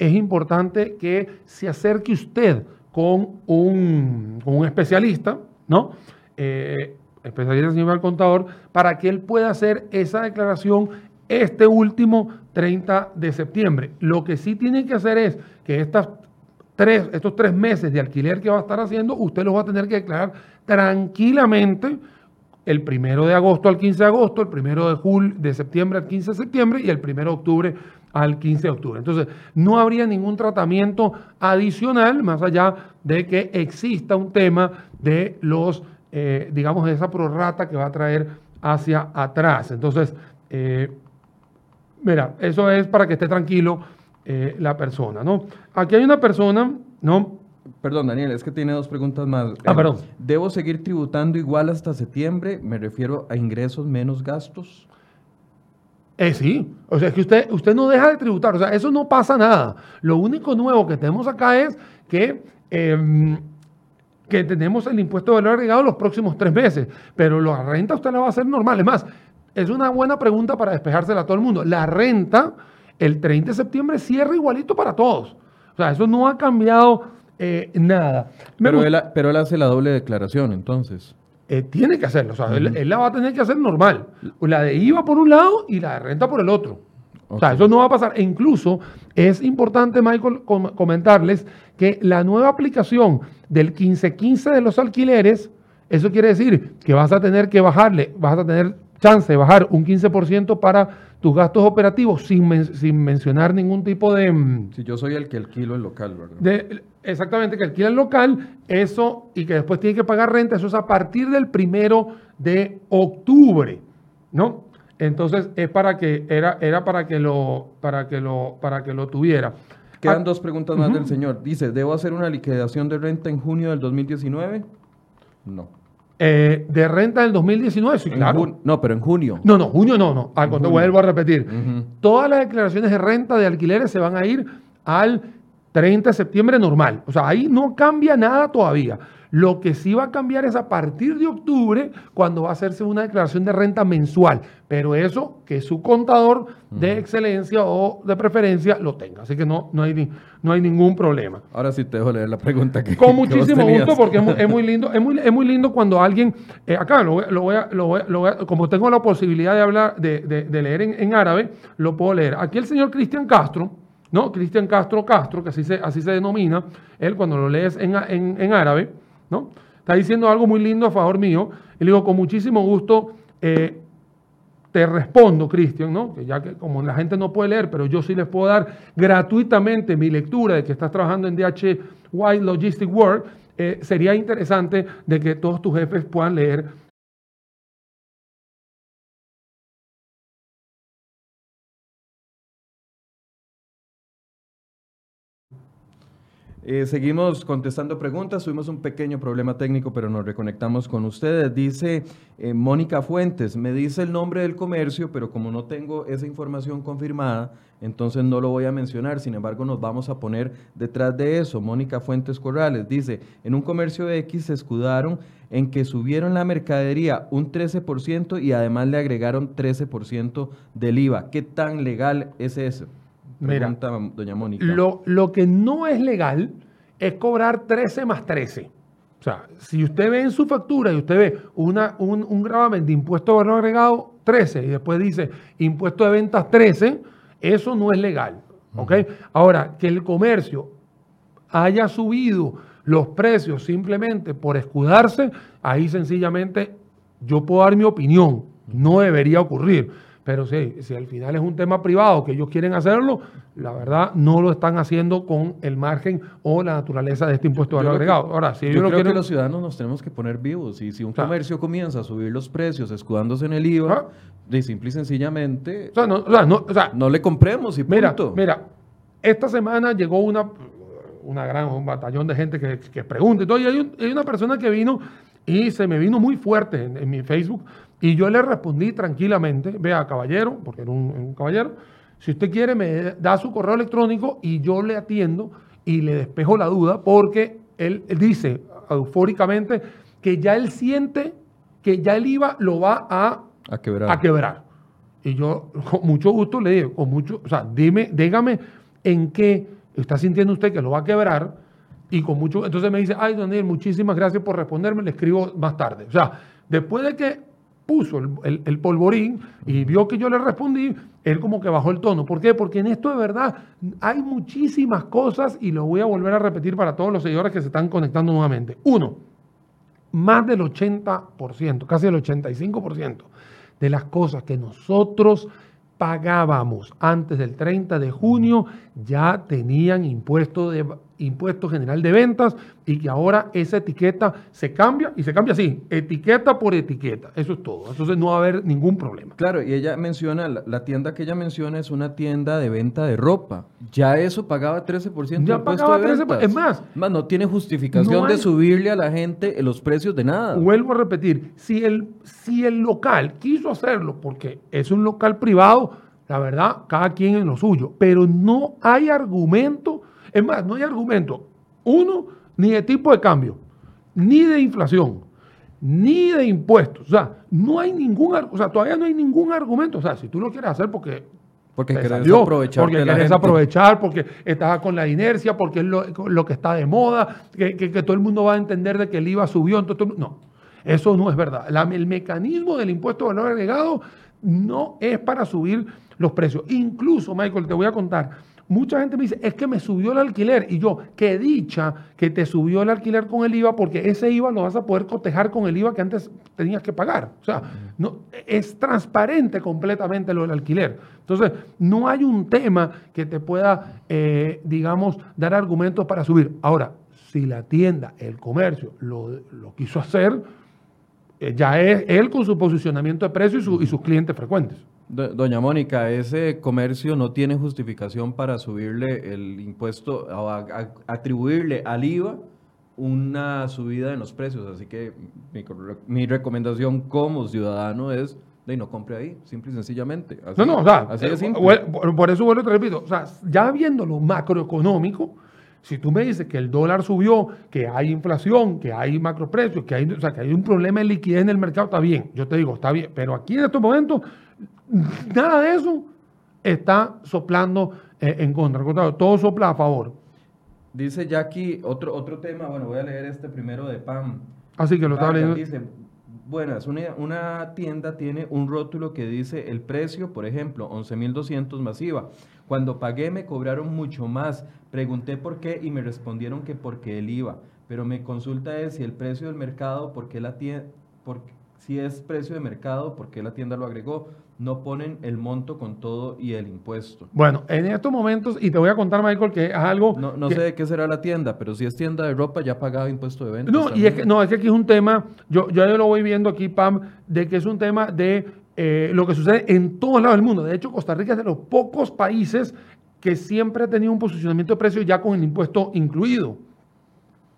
es importante que se acerque usted con un, especialista, ¿no? Eh, especialista señor contador, para que él pueda hacer esa declaración este último 30 de septiembre. Lo que sí tiene que hacer es que estas tres, estos tres meses de alquiler que va a estar haciendo, usted los va a tener que declarar tranquilamente el primero de agosto al 15 de agosto, el primero de, julio, de septiembre al 15 de septiembre y el primero de octubre al 15 de octubre. Entonces, no habría ningún tratamiento adicional más allá de que exista un tema de los, eh, digamos, de esa prorrata que va a traer hacia atrás. Entonces, eh, mira, eso es para que esté tranquilo eh, la persona, ¿no? Aquí hay una persona, ¿no? Perdón, Daniel, es que tiene dos preguntas más. Ah, perdón. ¿Debo seguir tributando igual hasta septiembre? Me refiero a ingresos menos gastos. Eh, sí, o sea, es que usted, usted no deja de tributar, o sea, eso no pasa nada. Lo único nuevo que tenemos acá es que, em, que tenemos el impuesto de valor agregado los próximos tres meses, pero la renta usted la va a hacer normal. Es más, es una buena pregunta para despejársela a todo el mundo. La renta, el 30 de septiembre, cierra igualito para todos. O sea, eso no ha cambiado eh, nada. Pero él, pero él hace la doble declaración, entonces. Eh, tiene que hacerlo. O sea, él, la va a tener que hacer normal. La de IVA por un lado y la de renta por el otro. O sea, eso no va a pasar. E incluso es importante, Michael, comentarles que la nueva aplicación del 1515 de los alquileres, eso quiere decir que vas a tener que bajarle, vas a tener chance de bajar un 15% para tus gastos operativos sin, sin mencionar ningún tipo de... Mm, si yo soy el que alquilo el local, ¿verdad? Exactamente, que alquila el local, eso y que después tiene que pagar renta, eso es a partir del primero de octubre, ¿no? Entonces es para que, era, era para que lo, para que lo, para que lo tuviera. Quedan ah, dos preguntas más del señor. Dice, ¿debo hacer una liquidación de renta en junio del 2019? No. Eh, de renta del 2019, sí, claro. No, pero en junio. No, no, junio no, no. Al vuelvo a repetir. Todas las declaraciones de renta de alquileres se van a ir al 30 de septiembre normal. O sea, ahí no cambia nada todavía. Lo que sí va a cambiar es a partir de octubre, cuando va a hacerse una declaración de renta mensual. Pero eso que su contador de excelencia o de preferencia lo tenga. Así que no, no, hay, no hay ningún problema. Ahora sí te dejo leer la pregunta que Con muchísimo gusto, porque es muy, lindo. Es muy, es muy lindo cuando alguien. Eh, acá lo, voy a, lo, como tengo la posibilidad de hablar, de, de, leer en, en árabe, lo puedo leer. Aquí el señor Cristian Castro ¿no? Cristian Castro Castro, que así se, así se denomina, él cuando lo lees en, árabe, ¿no? Está diciendo algo muy lindo a favor mío. Y le digo, con muchísimo gusto, eh, te respondo, Cristian, ¿no? Que ya que como la gente no puede leer, pero yo sí les puedo dar gratuitamente mi lectura de que estás trabajando en DHY Logistic Work, eh, sería interesante de que todos tus jefes puedan leer Eh, seguimos contestando preguntas. Tuvimos un pequeño problema técnico, pero nos reconectamos con ustedes. Dice eh, Mónica Fuentes, me dice el nombre del comercio, pero como no tengo esa información confirmada, entonces no lo voy a mencionar. Sin embargo, nos vamos a poner detrás de eso. Mónica Fuentes Corrales dice, en un comercio X se escudaron en que subieron la mercadería un 13% y además le agregaron 13% del IVA. ¿Qué tan legal es eso? Pregunta doña Mónica. Lo, lo que no es legal es cobrar 13 más 13. O sea, si usted ve en su factura y usted ve una, un, un gravamen de impuesto de valor agregado 13 y después dice impuesto de ventas 13, eso no es legal. ¿ok? Ahora, que el comercio haya subido los precios simplemente por escudarse, ahí sencillamente yo puedo dar mi opinión. No debería ocurrir. Pero sí, si al final es un tema privado que ellos quieren hacerlo, la verdad no lo están haciendo con el margen o la naturaleza de este impuesto de valor agregado. Ahora, si yo creo que los ciudadanos nos tenemos que poner vivos y si un comercio comienza a subir los precios escudándose en el IVA, ah. de simple y sencillamente no, le compremos y punto. Mira, mira, esta semana llegó una, una gran, un batallón de gente que, que pregunta. Entonces, hay, hay, una persona que vino y se me vino muy fuerte en mi Facebook y yo le respondí tranquilamente, vea, caballero, porque era un, caballero, si usted quiere me da su correo electrónico y yo le atiendo y le despejo la duda porque él, dice eufóricamente que ya él siente que ya el IVA lo va a, quebrar. a quebrar. Y yo con mucho gusto le digo, con mucho, o sea, dime, dígame en qué está sintiendo usted que lo va a quebrar y con mucho, entonces me dice, ay, Daniel, muchísimas gracias por responderme, le escribo más tarde. O sea, después de que puso el, polvorín y vio que yo le respondí, él como que bajó el tono. ¿Por qué? Porque en esto de verdad hay muchísimas cosas y lo voy a volver a repetir para todos los seguidores que se están conectando nuevamente. Uno, más del 80%, casi el 85% de las cosas que nosotros pagábamos antes del 30 de junio ya tenían impuesto de impuesto general de ventas y que ahora esa etiqueta se cambia y se cambia así, etiqueta por etiqueta. Eso es todo. Entonces no va a haber ningún problema. Claro, y ella menciona, la, tienda que ella menciona es una tienda de venta de ropa. Ya eso pagaba 13% ya pagaba de 13%. Es más, más, no tiene justificación de subirle a la gente los precios de nada. Vuelvo a repetir, si el, si el local quiso hacerlo porque es un local privado, la verdad, cada quien en lo suyo, pero no hay argumento es más, no hay argumento, uno, ni de tipo de cambio, ni de inflación, ni de impuestos. O sea, no hay ningún, o sea, todavía no hay ningún argumento. O sea, si tú lo quieres hacer porque porque querés aprovechar. Porque querés aprovechar, porque estás con la inercia, porque es lo, que está de moda, que, todo el mundo va a entender de que el IVA subió. Entonces, no, eso no es verdad. el mecanismo del impuesto de valor agregado no es para subir los precios. Incluso, Michael, te voy a contar, Mucha gente me dice, es que me subió el alquiler. Y yo, qué dicha que te subió el alquiler con el IVA, porque ese IVA lo vas a poder cotejar con el IVA que antes tenías que pagar. O sea, no, es transparente completamente lo del alquiler. Entonces, no hay un tema que te pueda, eh, digamos, dar argumentos para subir. Ahora, si la tienda, el comercio, lo, quiso hacer, eh, ya es él con su posicionamiento de precio y sus clientes frecuentes. Doña Mónica, ese comercio no tiene justificación para subirle el impuesto o atribuirle al IVA una subida en los precios. Así que mi, recomendación como ciudadano es de no compre ahí, simple y sencillamente. no, no, o sea, eh, Por, eso vuelvo te repito, o sea, ya viendo lo macroeconómico, si tú me dices que el dólar subió, que hay inflación, que hay macroprecios, que hay, o sea, que hay un problema de liquidez en el mercado, está bien. Yo te digo, está bien. Pero aquí en estos momentos Nada de eso está soplando eh, en contra. Todo sopla a favor. Dice Jackie, otro, otro tema, bueno, voy a leer este primero de PAM. Así que lo estaba leyendo. Dice, buenas, una, una, tienda tiene un rótulo que dice el precio, por ejemplo, 11.200 masiva. Cuando pagué me cobraron mucho más. Pregunté por qué y me respondieron que porque el IVA. Pero me consulta es si el precio del mercado, ¿por qué la tienda, si es precio de mercado, ¿por qué la tienda lo agregó? No ponen el monto con todo y el impuesto. Bueno, en estos momentos, y te voy a contar, Michael, que es algo... No, sé de qué será la tienda, pero si es tienda de ropa, ya pagaba impuesto de venta. No, y es que, no, es que aquí es un tema, yo, yo lo voy viendo aquí, Pam, de que es un tema de eh, lo que sucede en todos lados del mundo. De hecho, Costa Rica es de los pocos países que siempre ha tenido un posicionamiento de precio ya con el impuesto incluido.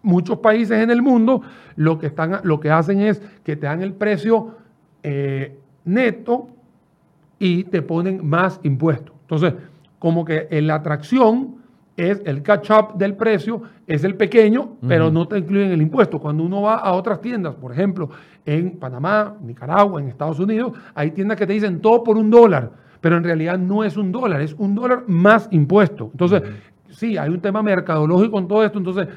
Muchos países en el mundo lo que, están, lo que hacen es que te dan el precio eh, neto y te ponen más impuestos. Entonces, como que la atracción es el catch-up del precio, es el pequeño, pero no te incluyen el impuesto. Cuando uno va a otras tiendas, por ejemplo, en Panamá, Nicaragua, en Estados Unidos, hay tiendas que te dicen todo por un dólar, pero en realidad no es un dólar, es un dólar más impuesto. Entonces, sí, hay un tema mercadológico en todo esto, entonces,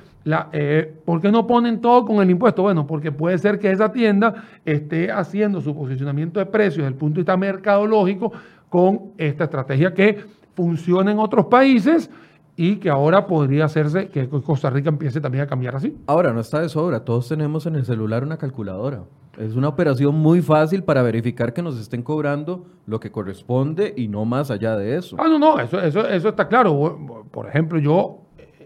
eh, ¿por qué no ponen todo con el impuesto? Bueno, porque puede ser que esa tienda esté haciendo su posicionamiento de precios desde el punto de vista mercadológico con esta estrategia que funciona en otros países y que ahora podría hacerse que Costa Rica empiece también a cambiar así. Ahora, no está de sobra, todos tenemos en el celular una calculadora. Es una operación muy fácil para verificar que nos estén cobrando lo que corresponde y no más allá de eso. Ah, no, no, eso, eso, eso está claro. Por ejemplo, yo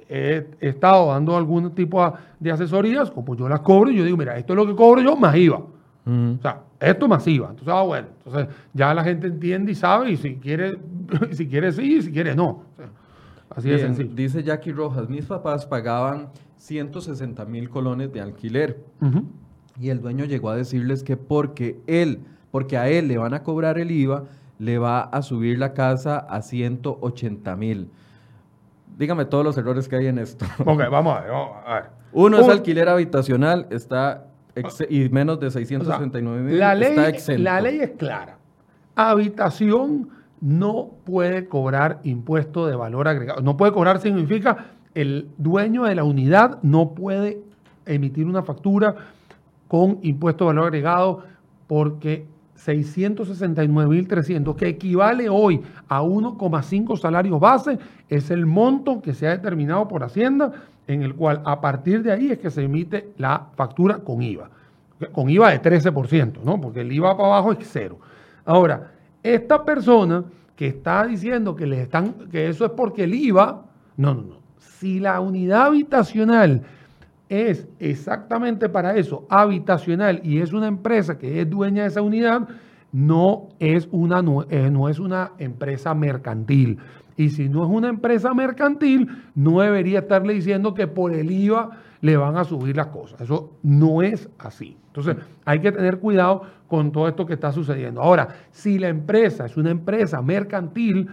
he, estado dando algún tipo de asesorías, como yo las cobro, y yo digo, mira, esto es lo que cobro yo más IVA. O sea, esto es más IVA. Entonces, ah, bueno, entonces ya la gente entiende y sabe, y si quiere, [LAUGHS] si quiere sí, y si quiere no. así de sencillo. Dice Jackie Rojas, mis papás pagaban 160 mil colones de alquiler. Y el dueño llegó a decirles que porque él, porque a él le van a cobrar el IVA, le va a subir la casa a 180 mil. Dígame todos los errores que hay en esto. [LAUGHS] Ok, vamos a ver. ver. Uno es alquiler habitacional, está y menos de 669 mil la ley, La ley es clara. Habitación no puede cobrar impuesto de valor agregado. No puede cobrar significa el dueño de la unidad no puede emitir una factura con impuesto de valor agregado porque 669.300, que equivale hoy a 1,5 salarios base, es el monto que se ha determinado por Hacienda, en el cual a partir de ahí es que se emite la factura con IVA. Con IVA de 13%, ¿no? Porque el IVA para abajo es cero. Ahora, esta persona que está diciendo que, le están, que eso es porque el IVA, no, no, no. Si la unidad habitacional es exactamente para eso, habitacional, y es una empresa que es dueña de esa unidad, no es una, no, eh, es una empresa mercantil. Y si no es una empresa mercantil, no debería estarle diciendo que por el IVA le van a subir las cosas. Eso no es así. Entonces, hay que tener cuidado con todo esto que está sucediendo. Ahora, si la empresa es una empresa mercantil,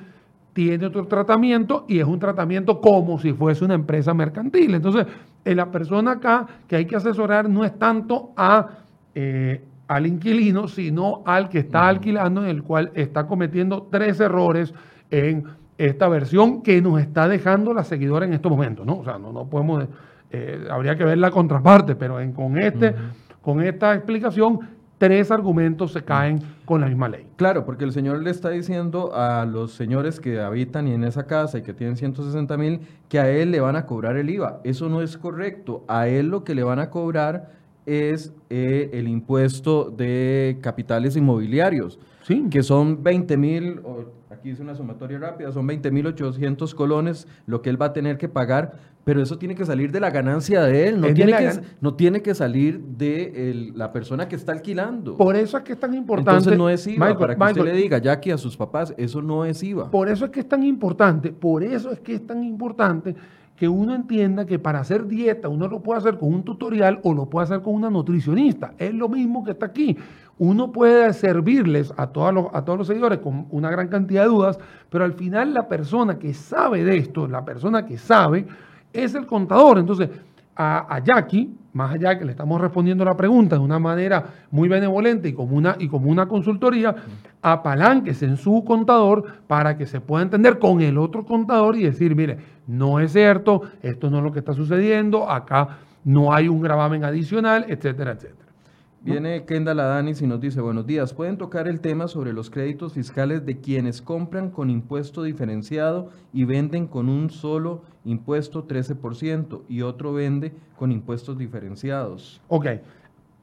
tiene otro tratamiento y es un tratamiento como si fuese una empresa mercantil. Entonces, eh, la persona acá que hay que asesorar no es tanto a, eh, al inquilino, sino al que está alquilando, en el cual está cometiendo tres errores en esta versión que nos está dejando la seguidora en estos momentos. ¿no? O sea, no, no podemos, eh, habría que ver la contraparte, pero en, con, este, con esta explicación tres argumentos se caen con la misma ley. Claro, porque el señor le está diciendo a los señores que habitan en esa casa y que tienen 160 mil que a él le van a cobrar el IVA. Eso no es correcto. A él lo que le van a cobrar es eh, el impuesto de capitales inmobiliarios, sí. que son 20 mil, aquí hice una sumatoria rápida, son 20 mil 800 colones lo que él va a tener que pagar, pero eso tiene que salir de la ganancia de él, no, tiene que, no tiene que salir de la persona que está alquilando. Por eso es que es tan importante. Entonces no es IVA, para que usted le diga, ya que a sus papás, eso no es IVA. Por eso es que es tan importante, por eso es que es tan importante que uno entienda que para hacer dieta uno lo puede hacer con un tutorial o lo puede hacer con una nutricionista. Es lo mismo que está aquí. Uno puede servirles a todos los, a todos los seguidores con una gran cantidad de dudas, pero al final la persona que sabe de esto, la persona que sabe, es el contador. Entonces, a, Jackie, más allá que le estamos respondiendo la pregunta de una manera muy benevolente y como una, y como una consultoría, apalánquese en su contador para que se pueda entender con el otro contador y decir, mire, no es cierto, esto no es lo que está sucediendo, acá no hay un gravamen adicional, etcétera, etcétera. Viene Kendall Adanis y nos dice, buenos días, ¿pueden tocar el tema sobre los créditos fiscales de quienes compran con impuesto diferenciado y venden con un solo impuesto 13% y otro vende con impuestos diferenciados? Ok,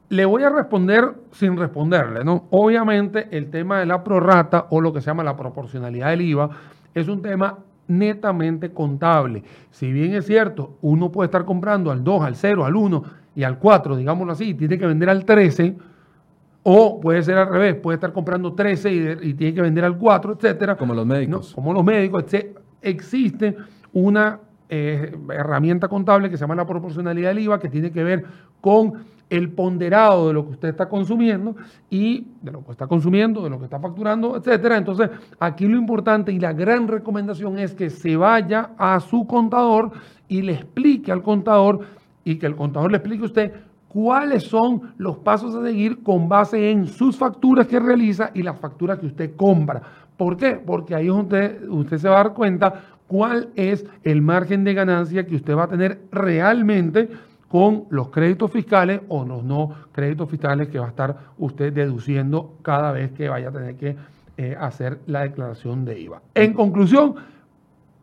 le voy a responder sin responderle, ¿no? Obviamente el tema de la prorrata o lo que se llama la proporcionalidad del IVA es un tema netamente contable. Si bien es cierto, uno puede estar comprando al 2, al 0, al 1, y al 4, digámoslo así, tiene que vender al 13, o puede ser al revés, puede estar comprando 13 y, tiene que vender al 4, etcétera. Como los médicos. como los médicos. Existe una eh, herramienta contable que se llama la proporcionalidad del IVA, que tiene que ver con el ponderado de lo que usted está consumiendo y de lo que está consumiendo, de lo que está facturando, etcétera. Entonces, aquí lo importante y la gran recomendación es que se vaya a su contador y le explique al contador y que el contador le explique a usted cuáles son los pasos a seguir con base en sus facturas que realiza y las facturas que usted compra. ¿Por qué? Porque ahí usted, usted se va a dar cuenta cuál es el margen de ganancia que usted va a tener realmente con los créditos fiscales o los no créditos fiscales que va a estar usted deduciendo cada vez que vaya a tener que eh, hacer la declaración de IVA. En conclusión,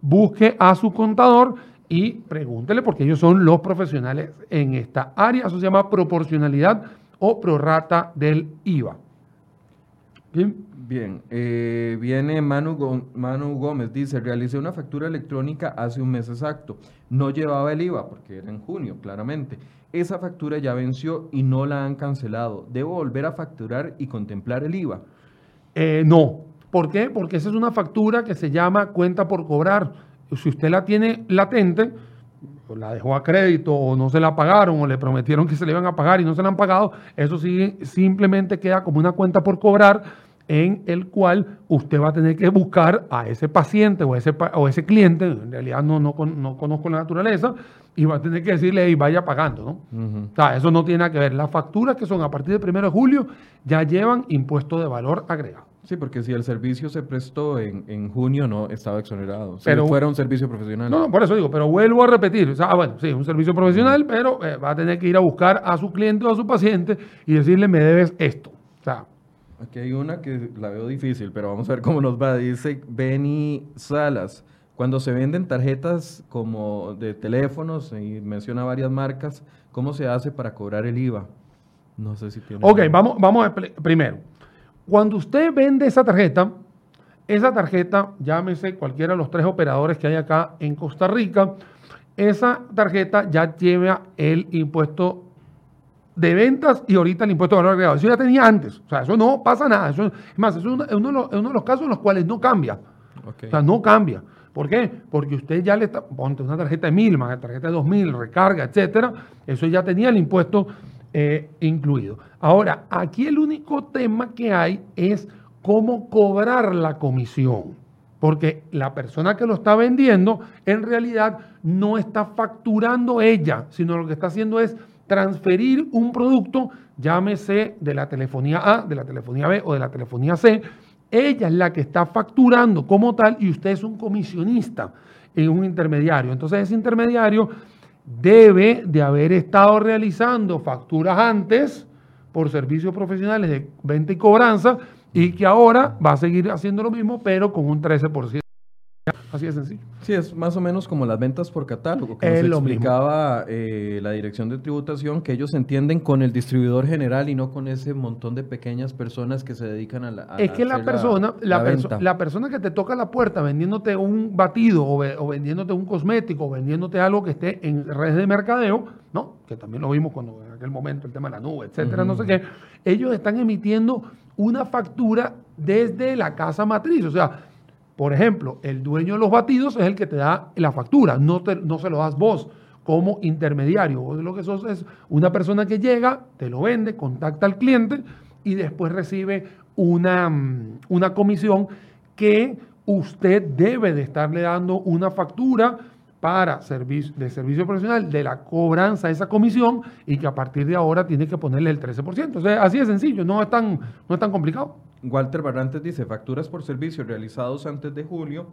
busque a su contador y pregúntele porque ellos son los profesionales en esta área. Eso se llama proporcionalidad o prorata del IVA. Bien, Bien. Eh, viene Manu, Manu Gómez, dice, realicé una factura electrónica hace un mes exacto. No llevaba el IVA porque era en junio, claramente. Esa factura ya venció y no la han cancelado. ¿Debo volver a facturar y contemplar el IVA? Eh, no. ¿Por qué? Porque esa es una factura que se llama cuenta por cobrar. Si usted la tiene latente, o la dejó a crédito o no se la pagaron o le prometieron que se le iban a pagar y no se la han pagado, eso sí simplemente queda como una cuenta por cobrar en el cual usted va a tener que buscar a ese paciente o ese, o ese cliente, en realidad no, no, no, conozco la naturaleza, y va a tener que decirle, y vaya pagando, ¿no? O sea, eso no tiene nada que ver. Las facturas que son a partir del 1 de julio ya llevan impuesto de valor agregado. Sí, porque si el servicio se prestó en, junio, no estaba exonerado. Si pero, fuera un servicio profesional. No, no, por eso digo, pero vuelvo a repetir. O sea, ah, bueno, sí, un servicio profesional, pero eh, va a tener que ir a buscar a su cliente o a su paciente y decirle, me debes esto. O sea, Aquí hay una que la veo difícil, pero vamos a ver cómo nos va. Dice Benny Salas. Cuando se venden tarjetas como de teléfonos y menciona varias marcas, ¿cómo se hace para cobrar el IVA? No sé si tiene. Ok, vamos, vamos a, primero. Cuando usted vende esa tarjeta, esa tarjeta, llámese cualquiera de los tres operadores que hay acá en Costa Rica, esa tarjeta ya lleva el impuesto de ventas y ahorita el impuesto de valor agregado. Eso ya tenía antes. O sea, eso no pasa nada. Eso, es más, es uno, de los, casos en los cuales no cambia. O sea, no cambia. ¿Por qué? Porque usted ya le está, ponte una tarjeta de mil, más tarjeta de dos mil, recarga, etcétera. Eso ya tenía el impuesto eh, incluido. Ahora, aquí el único tema que hay es cómo cobrar la comisión. Porque la persona que lo está vendiendo en realidad no está facturando ella, sino lo que está haciendo es transferir un producto, llámese de la telefonía A, de la telefonía B o de la telefonía C, ella es la que está facturando como tal y usted es un comisionista en un intermediario. Entonces ese intermediario debe de haber estado realizando facturas antes por servicios profesionales de venta y cobranza y que ahora va a seguir haciendo lo mismo pero con un 13%. Así de sencillo. Sí, es más o menos como las ventas por catálogo, que nos explicaba eh, la dirección de tributación, que ellos entienden con el distribuidor general y no con ese montón de pequeñas personas que se dedican a la. es que la persona, la, la, persona que te toca la puerta vendiéndote un batido o, o, vendiéndote un cosmético o vendiéndote algo que esté en redes de mercadeo, ¿no? Que también lo vimos cuando en aquel momento el tema de la nube, etcétera, no sé qué. Ellos están emitiendo una factura desde la casa matriz. O sea, por ejemplo, el dueño de los batidos es el que te da la factura, no, no se lo das vos como intermediario. Vos lo que sos es una persona que llega, te lo vende, contacta al cliente y después recibe una, mm, una comisión que usted debe de estarle dando una factura para servicio, de servicio profesional de la cobranza de esa comisión y que a partir de ahora tiene que ponerle el 13%. O sea, así de sencillo, no es tan, no es tan complicado. Walter Barrantes dice, facturas por servicios realizados antes de julio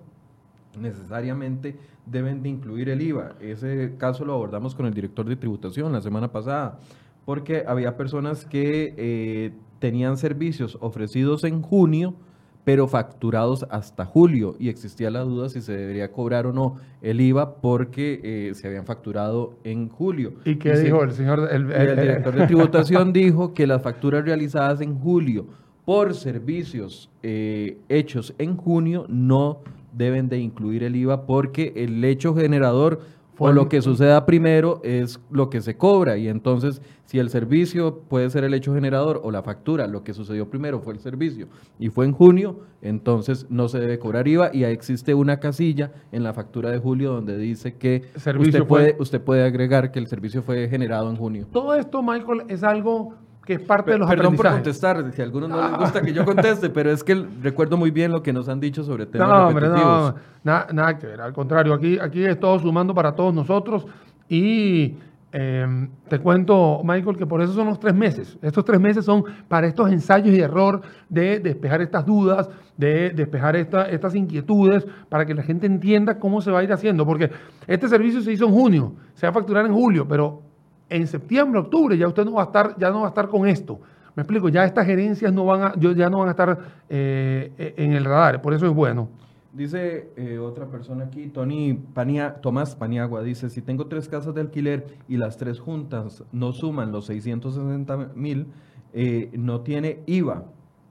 necesariamente deben de incluir el IVA. Ese caso lo abordamos con el director de tributación la semana pasada, porque había personas que eh, tenían servicios ofrecidos en junio, pero facturados hasta julio, y existía la duda si se debería cobrar o no el IVA porque eh, se habían facturado en julio. ¿Y qué dijo el señor? el director de tributación [LAUGHS] dijo que las facturas realizadas en julio por servicios eh, hechos en junio no deben de incluir el IVA porque el hecho generador o lo que suceda primero es lo que se cobra y entonces si el servicio puede ser el hecho generador o la factura, lo que sucedió primero fue el servicio y fue en junio, entonces no se debe cobrar IVA y existe una casilla en la factura de julio donde dice que usted puede, usted puede agregar que el servicio fue generado en junio. Todo esto, Michael, es algo que es parte de los Perdón por contestar, si a algunos no les gusta que yo conteste, pero es que recuerdo muy bien lo que nos han dicho sobre temas no, repetitivos. no, nada, nada que ver, al contrario, aquí, aquí es todo sumando para todos nosotros y Em, te cuento, Michael, que por eso son los tres meses. Estos tres meses son para estos ensayos y error de despejar estas dudas, de despejar estas inquietudes, para que la gente entienda cómo se va a ir haciendo. Porque este servicio se hizo en junio, se va a facturar en julio, pero en septiembre, octubre ya usted no va a estar, ya no va a estar con esto. Me explico, ya estas gerencias no van a, ya no van a estar eh, en el radar, por eso es bueno. Dice eh, otra persona aquí, Tony Pania, Tomás Paniagua, dice, si tengo tres casas de alquiler y las tres juntas no suman los 660 mil, eh, no tiene IVA.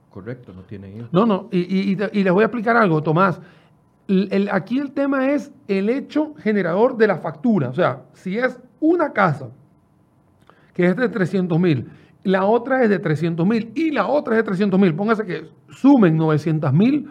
Correcto, no tiene IVA. No, no, y, les voy a explicar algo, Tomás. aquí el tema es el hecho generador de la factura. O sea, si es una casa que es de 300 mil, la otra es de 300 mil y la otra es de 300 mil, póngase que sumen 900 mil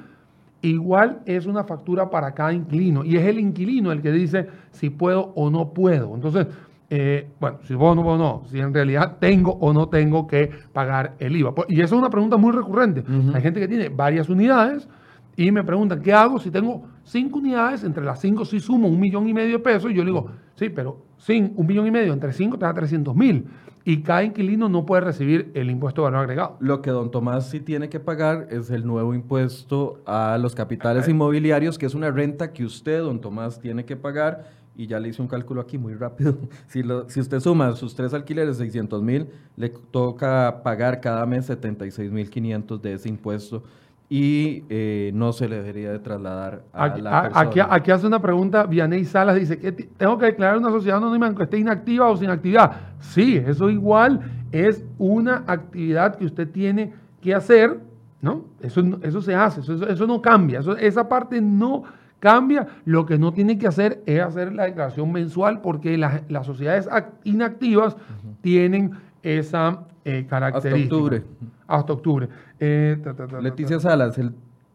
igual es una factura para cada inquilino y es el inquilino el que dice si puedo o no puedo. Entonces, eh, bueno, si puedo o no puedo, no, si en realidad tengo o no tengo que pagar el IVA. Pues, y esa es una pregunta muy recurrente. Hay gente que tiene varias unidades y me preguntan, ¿qué hago si tengo cinco unidades? Entre las cinco si sumo un millón y medio de pesos y yo le digo, sí, pero sin un millón y medio entre cinco te da 300 mil y cada inquilino no puede recibir el impuesto de valor agregado. Lo que don Tomás sí tiene que pagar es el nuevo impuesto a los capitales inmobiliarios, que es una renta que usted, don Tomás, tiene que pagar. Y ya le hice un cálculo aquí muy rápido. [LAUGHS] Si, si usted suma sus tres alquileres, 600 mil, le toca pagar cada mes 76 mil 500 de ese impuesto y eh, no se le debería de trasladar a aquí, la persona. Aquí, hace una pregunta, Vianey Salas dice, que ¿tengo que declarar una sociedad anónima que esté inactiva o sin actividad? Sí, eso igual es una actividad que usted tiene que hacer, ¿no? Eso, eso se hace, eso, no cambia, esa parte no cambia. Lo que no tiene que hacer es hacer la declaración mensual porque las, sociedades inactivas tienen esa eh, característica. Hasta octubre. Hasta octubre. Eh, Leticia Salas,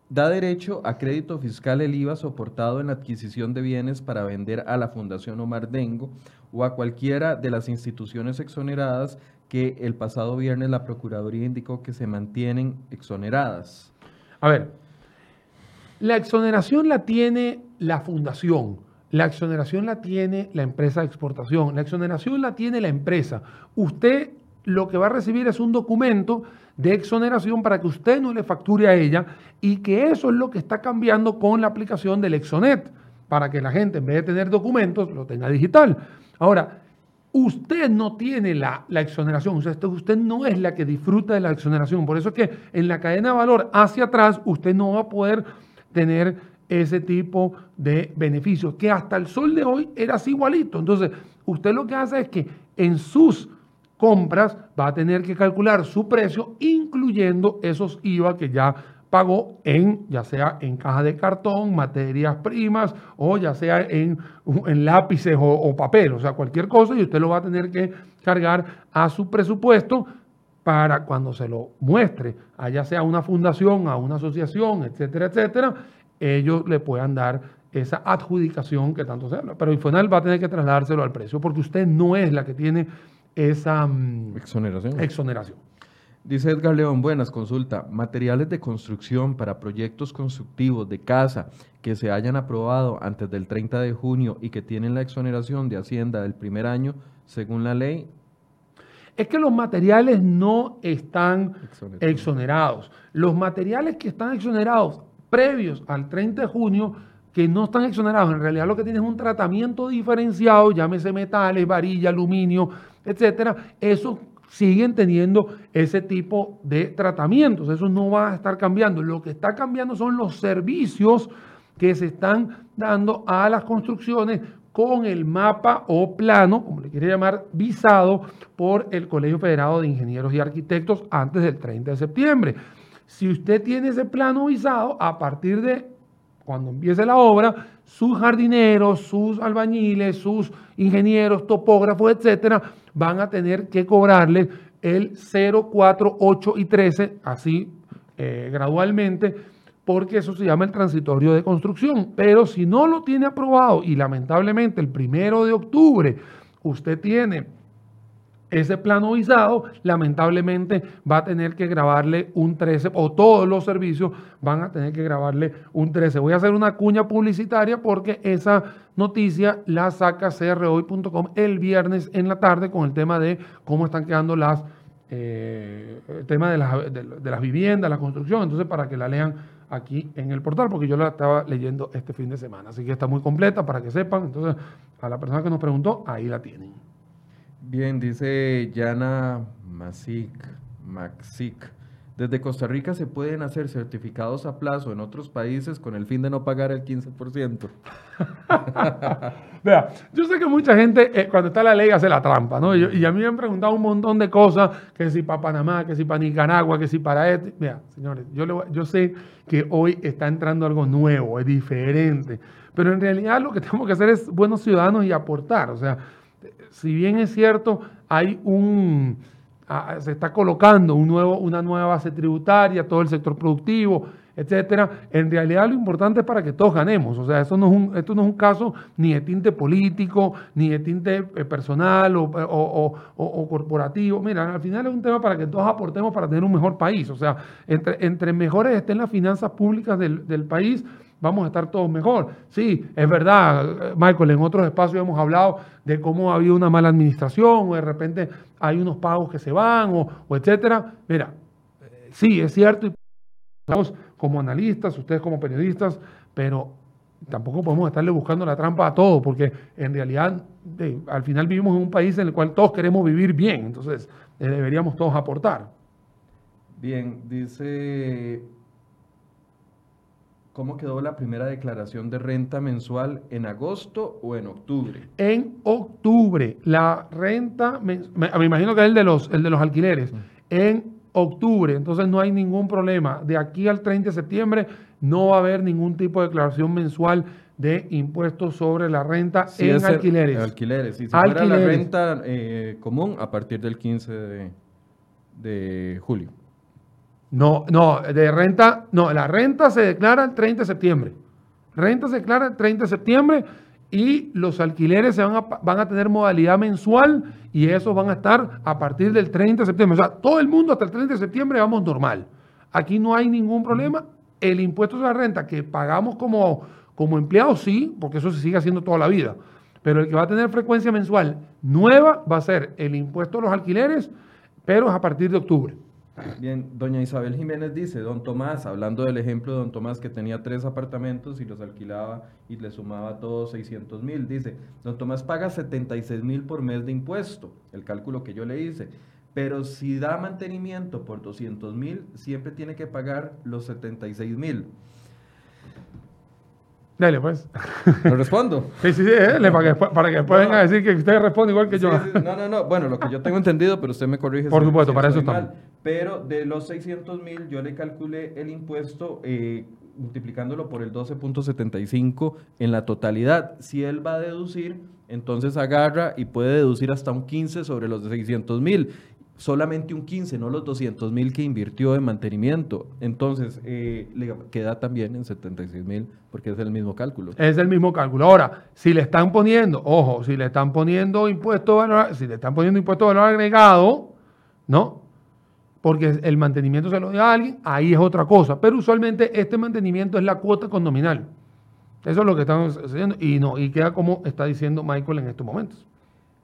da derecho a crédito fiscal el IVA soportado en la adquisición de bienes para vender a la Fundación Omar Dengo o a cualquiera de las instituciones exoneradas que el pasado viernes la Procuraduría indicó que se mantienen exoneradas. A ver, la exoneración la tiene la fundación, la exoneración la tiene la empresa de exportación, la exoneración la tiene la empresa. Usted lo que va a recibir es un documento de exoneración para que usted no le facture a ella y que eso es lo que está cambiando con la aplicación del Exonet, para que la gente en vez de tener documentos lo tenga digital. Ahora, usted no tiene la, exoneración, usted, usted no es la que disfruta de la exoneración, por eso es que en la cadena de valor hacia atrás usted no va a poder tener ese tipo de beneficios, que hasta el sol de hoy era así igualito. Entonces, usted lo que hace es que en sus compras va a tener que calcular su precio, incluyendo esos IVA que ya pagó en, ya sea en caja de cartón, materias primas, o ya sea en, en lápices o, papel, o sea, cualquier cosa, y usted lo va a tener que cargar a su presupuesto para cuando se lo muestre, a ya sea una fundación, a una asociación, etcétera, etcétera, ellos le puedan dar esa adjudicación que tanto se habla. Pero el final va a tener que trasladárselo al precio, porque usted no es la que tiene esa mm, exoneración. exoneración. Dice Edgar León, buenas, consulta. Materiales de construcción para proyectos constructivos de casa que se hayan aprobado antes del 30 de junio y que tienen la exoneración de Hacienda del primer año, según la ley. Es que los materiales no están exonerados. Los materiales que están exonerados previos al 30 de junio, que no están exonerados, en realidad lo que tienen es un tratamiento diferenciado, llámese metales, varilla, aluminio, etcétera, esos siguen teniendo ese tipo de tratamientos. Eso no va a estar cambiando. Lo que está cambiando son los servicios que se están dando a las construcciones con el mapa o plano, como le quiere llamar, visado por el Colegio Federado de Ingenieros y Arquitectos antes del 30 de septiembre. Si usted tiene ese plano visado, a partir de cuando empiece la obra, sus jardineros, sus albañiles, sus ingenieros, topógrafos, etcétera, van a tener que cobrarle el 0, 4, 8 y 13, así eh, gradualmente, porque eso se llama el transitorio de construcción. Pero si no lo tiene aprobado y lamentablemente el primero de octubre usted tiene Ese plano visado, lamentablemente, va a tener que grabarle un 13, o todos los servicios van a tener que grabarle un 13. Voy a hacer una cuña publicitaria porque esa noticia la saca crhoy.com el viernes en la tarde con el tema de cómo están quedando las, eh, el tema de las, de las viviendas, la construcción. Entonces, para que la lean aquí en el portal, porque yo la estaba leyendo este fin de semana. Así que está muy completa para que sepan. Entonces, a la persona que nos preguntó, ahí la tienen. Bien, dice Yana Masic, Maxic. Desde Costa Rica se pueden hacer certificados a plazo en otros países con el fin de no pagar el 15%. [LAUGHS] Vea, yo sé que mucha gente eh, cuando está la ley hace la trampa, ¿no? Y, a mí me han preguntado un montón de cosas, que si para Panamá, que si para Nicaragua, que si para este. Vea, señores, yo, yo sé que hoy está entrando algo nuevo, es diferente, pero en realidad lo que tenemos que hacer es buenos ciudadanos y aportar. O sea, si bien es cierto, hay un, se está colocando un nuevo, una nueva base tributaria, todo el sector productivo, etcétera. En realidad lo importante es para que todos ganemos. O sea, esto no es un, esto no es un caso ni de tinte político, ni de tinte eh, personal o, corporativo. Mira, al final es un tema para que todos aportemos para tener un mejor país. O sea, entre, entre mejores estén las finanzas públicas del, del país, vamos a estar todos mejor. Sí, es verdad, Michael, en otros espacios hemos hablado de cómo ha habido una mala administración o de repente hay unos pagos que se van o, o etcétera. Mira, eh, sí, es cierto, y como analistas, ustedes como periodistas, pero tampoco podemos estarle buscando la trampa a todo, porque en realidad al final vivimos en un país en el cual todos queremos vivir bien, entonces eh, deberíamos todos aportar. Bien, dice ¿Cómo quedó la primera declaración de renta mensual en agosto o en octubre? En octubre, la renta, me, me imagino que es el de los, el de los alquileres, en octubre, entonces no hay ningún problema. De aquí al 30 de septiembre no va a haber ningún tipo de declaración mensual de impuestos sobre la renta en alquileres. alquileres, si fuera la renta eh, común a partir del 15 de julio. No, no, de renta, no, la renta se declara el 30 de septiembre. Renta se declara el 30 de septiembre y los alquileres se van, a, van a tener modalidad mensual y esos van a estar a partir del 30 de septiembre. O sea, todo el mundo hasta el 30 de septiembre vamos normal. Aquí no hay ningún problema. El impuesto sobre la renta que pagamos como, como empleados, sí, porque eso se sigue haciendo toda la vida. Pero el que va a tener frecuencia mensual nueva va a ser el impuesto a los alquileres, pero es a partir de octubre. Bien, doña Isabel Jiménez dice, don Tomás, hablando del ejemplo de don Tomás que tenía tres apartamentos y los alquilaba y le sumaba todos 600 mil, dice, don Tomás paga 76 mil por mes de impuesto, el cálculo que yo le hice, pero si da mantenimiento por 200 mil, siempre tiene que pagar los 76 mil. Dale, pues. ¿Lo respondo? [LAUGHS] Sí, sí, sí, para que, para que después venga a decir que usted responde igual que yo. no, no, no. Bueno, lo que yo tengo entendido, pero usted me corrige. Por supuesto, para eso estamos. Pero de los 600 mil, yo le calculé el impuesto eh, multiplicándolo por el 12.75 en la totalidad. Si él va a deducir, entonces agarra y puede deducir hasta un 15 sobre los de 600 mil solamente un 15, no los 200 mil que invirtió en mantenimiento. Entonces, eh, le queda también en 76 mil porque es el mismo cálculo. Es el mismo cálculo. Ahora, si le están poniendo, ojo, si le están poniendo impuesto si le están poniendo impuesto valor agregado, ¿no? Porque el mantenimiento se lo da a alguien, ahí es otra cosa. Pero usualmente este mantenimiento es la cuota condominal. Eso es lo que estamos haciendo y no, y queda como está diciendo Michael en estos momentos.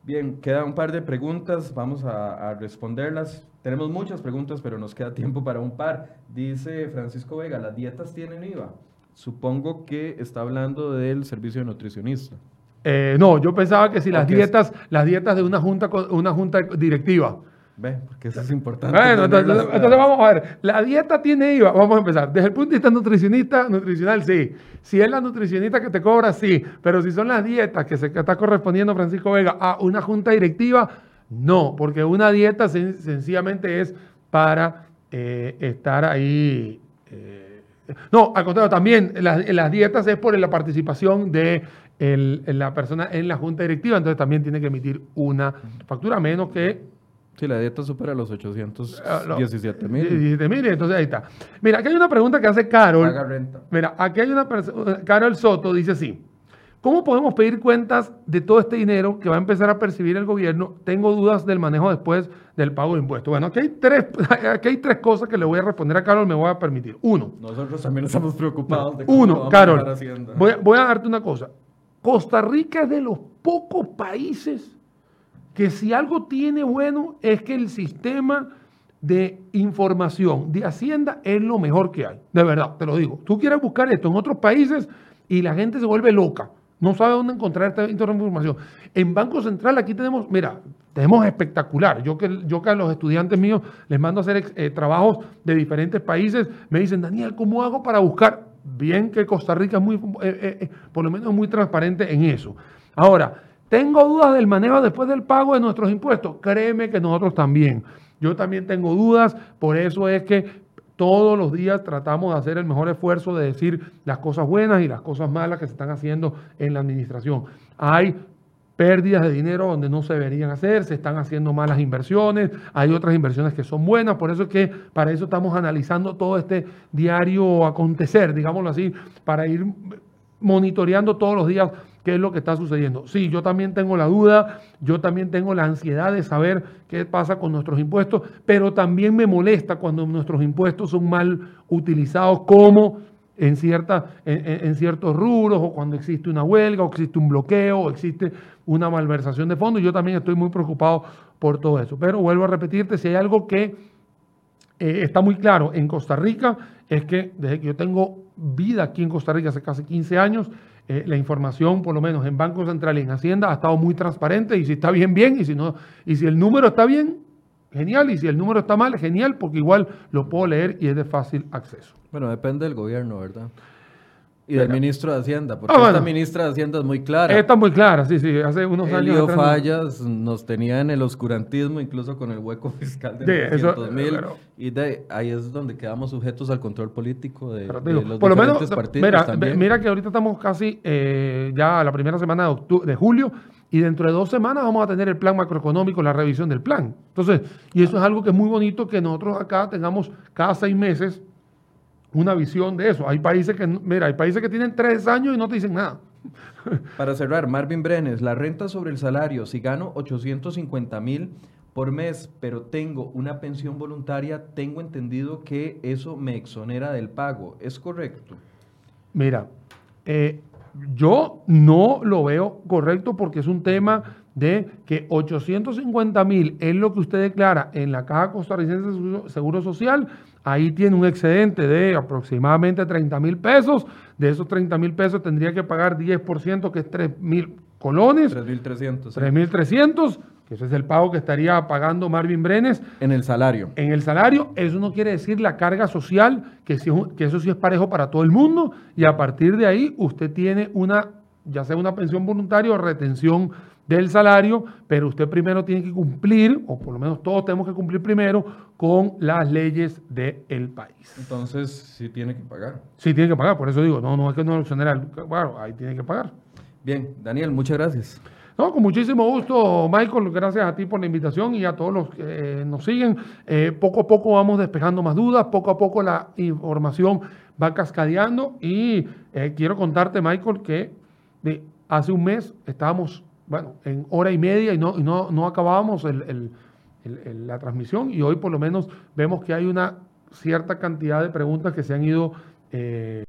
Bien, queda un par de preguntas, vamos a, responderlas. Tenemos muchas preguntas, pero nos queda tiempo para un par. Dice Francisco Vega, ¿las dietas tienen IVA? Supongo que está hablando del servicio de nutricionista. Eh, no, yo pensaba que si las dietas, las dietas de una junta, una junta directiva Ve, porque eso es importante. Bueno, entonces, vamos a ver. La dieta tiene IVA. Vamos a empezar. Desde el punto de vista nutricionista, nutricional, sí. Si es la nutricionista que te cobra, sí. Pero si son las dietas que se está correspondiendo Francisco Vega a una junta directiva, no. Porque una dieta sencillamente es para eh, estar ahí. Eh, no, al contrario, también las, las, dietas es por la participación de la persona en la junta directiva. Entonces también tiene que emitir una factura, menos que Sí, la dieta supera los 817 mil. 17 mil, entonces ahí está. Mira, aquí hay una pregunta que hace Carol. Mira, aquí hay una persona, Carol Soto dice así. ¿Cómo podemos pedir cuentas de todo este dinero que va a empezar a percibir el gobierno? Tengo dudas del manejo después del pago de impuestos. Bueno, aquí hay tres, [LAUGHS] aquí hay tres cosas que le voy a responder a Carol, me voy a permitir. Uno. Nosotros también estamos preocupados de cómo Uno, Carol, voy, voy a darte una cosa. Costa Rica es de los pocos países que si algo tiene bueno es que el sistema de información de Hacienda es lo mejor que hay. De verdad, te lo digo. Tú quieres buscar esto en otros países y la gente se vuelve loca. No sabe dónde encontrar esta información. En Banco Central aquí tenemos, mira, tenemos espectacular. Yo que, yo que a los estudiantes míos les mando a hacer eh, trabajos de diferentes países, me dicen, Daniel, ¿cómo hago para buscar? Bien que Costa Rica es muy, eh, eh, por lo menos muy transparente en eso. Ahora, ¿tengo dudas del manejo después del pago de nuestros impuestos? Créeme que nosotros también. Yo también tengo dudas, por eso es que todos los días tratamos de hacer el mejor esfuerzo de decir las cosas buenas y las cosas malas que se están haciendo en la administración. Hay pérdidas de dinero donde no se deberían hacer, se están haciendo malas inversiones, hay otras inversiones que son buenas, por eso es que para eso estamos analizando todo este diario acontecer, digámoslo así, para ir monitoreando todos los días qué es lo que está sucediendo. Sí, yo también tengo la duda, yo también tengo la ansiedad de saber qué pasa con nuestros impuestos, pero también me molesta cuando nuestros impuestos son mal utilizados como en, cierta, en, ciertos rubros o cuando existe una huelga o existe un bloqueo o existe una malversación de fondos. Yo también estoy muy preocupado por todo eso. Pero vuelvo a repetirte, si hay algo que eh, está muy claro en Costa Rica, es que desde que yo tengo vida aquí en Costa Rica hace casi 15 años, eh, la información, por lo menos en Banco Central y en Hacienda, ha estado muy transparente y si está bien, bien, y si, no, y si el número está bien, genial, y si el número está mal, genial, porque igual lo puedo leer y es de fácil acceso. Bueno, depende del gobierno, ¿verdad? Y del ministro de Hacienda, porque ah, esta ministra de Hacienda es muy clara. Está muy clara, sí, sí, hace unos años. Fallas nos tenía en el oscurantismo, incluso con el hueco fiscal de sí, mil. y de ahí es donde quedamos sujetos al control político de, los por lo menos, partidos. Mira, mira que ahorita estamos casi eh, ya a la primera semana de, de julio y dentro de dos semanas vamos a tener el plan macroeconómico, la revisión del plan. Entonces, y eso es algo que es muy bonito que nosotros acá tengamos cada seis meses una visión de eso. Hay países que, mira, hay países que tienen tres años y no te dicen nada. [LAUGHS] Para cerrar, Marvin Brenes, la renta sobre el salario, si gano 850 mil por mes, pero tengo una pensión voluntaria, tengo entendido que eso me exonera del pago. ¿Es correcto? Mira, eh, yo no lo veo correcto porque es un tema de que 850 mil es lo que usted declara en la Caja Costarricense de Seguro Social ahí tiene un excedente de aproximadamente 30 mil pesos. De esos 30 mil pesos tendría que pagar 10%, que es 3 mil colones. 3.300. 3.300, que ese es el pago que estaría pagando Marvin Brenes. En el salario. En el salario. Eso no quiere decir la carga social, que, que eso sí es parejo para todo el mundo. Y a partir de ahí usted tiene una, ya sea una pensión voluntaria o retención del salario, pero usted primero tiene que cumplir, o por lo menos todos tenemos que cumplir primero, con las leyes del país. Entonces, sí tiene que pagar. Sí tiene que pagar, por eso digo, no, no es que no lo exonera, claro, ahí tiene que pagar. Bien, Daniel, muchas gracias. No, con muchísimo gusto, Michael. Gracias a ti por la invitación y a todos los que nos siguen. Eh, poco a poco vamos despejando más dudas, poco a poco la información va cascadeando y eh, quiero contarte, Michael, que de hace un mes estábamos bueno, en hora y media y no, no, no acabábamos la transmisión y hoy por lo menos vemos que hay una cierta cantidad de preguntas que se han ido eh,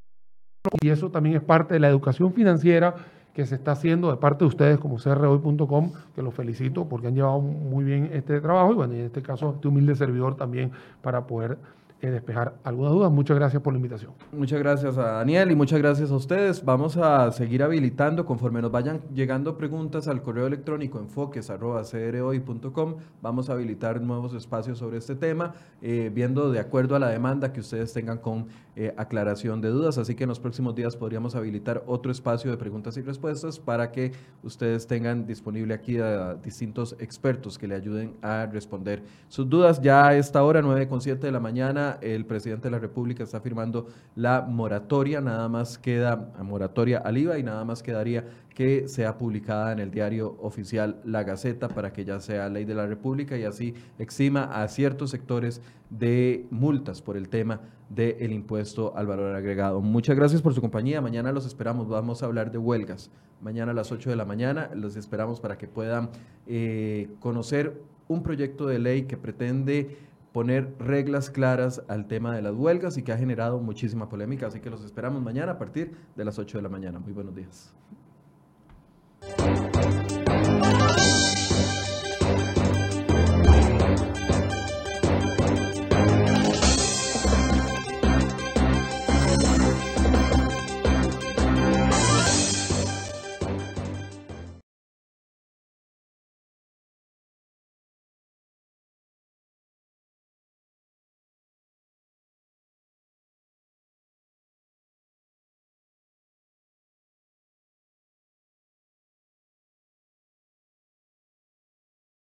y eso también es parte de la educación financiera que se está haciendo de parte de ustedes como crhoy.com, que los felicito porque han llevado muy bien este trabajo y bueno, en este caso este humilde servidor también para poder despejar algunas dudas. Muchas gracias por la invitación. Muchas gracias a Daniel y muchas gracias a ustedes. Vamos a seguir habilitando conforme nos vayan llegando preguntas al correo electrónico enfoques.com. Vamos a habilitar nuevos espacios sobre este tema, eh, viendo de acuerdo a la demanda que ustedes tengan con eh, aclaración de dudas. Así que en los próximos días podríamos habilitar otro espacio de preguntas y respuestas para que ustedes tengan disponible aquí a distintos expertos que le ayuden a responder sus dudas. Ya a esta hora, 9 con 7 de la mañana, el presidente de la República está firmando la moratoria, nada más queda moratoria al IVA y nada más quedaría que sea publicada en el diario oficial La Gaceta para que ya sea ley de la República y así exima a ciertos sectores de multas por el tema del impuesto al valor agregado. Muchas gracias por su compañía. Mañana los esperamos. Vamos a hablar de huelgas. Mañana a las 8 de la mañana los esperamos para que puedan eh, conocer un proyecto de ley que pretende poner reglas claras al tema de las huelgas y que ha generado muchísima polémica. Así que los esperamos mañana a partir de las 8 de la mañana. Muy buenos días.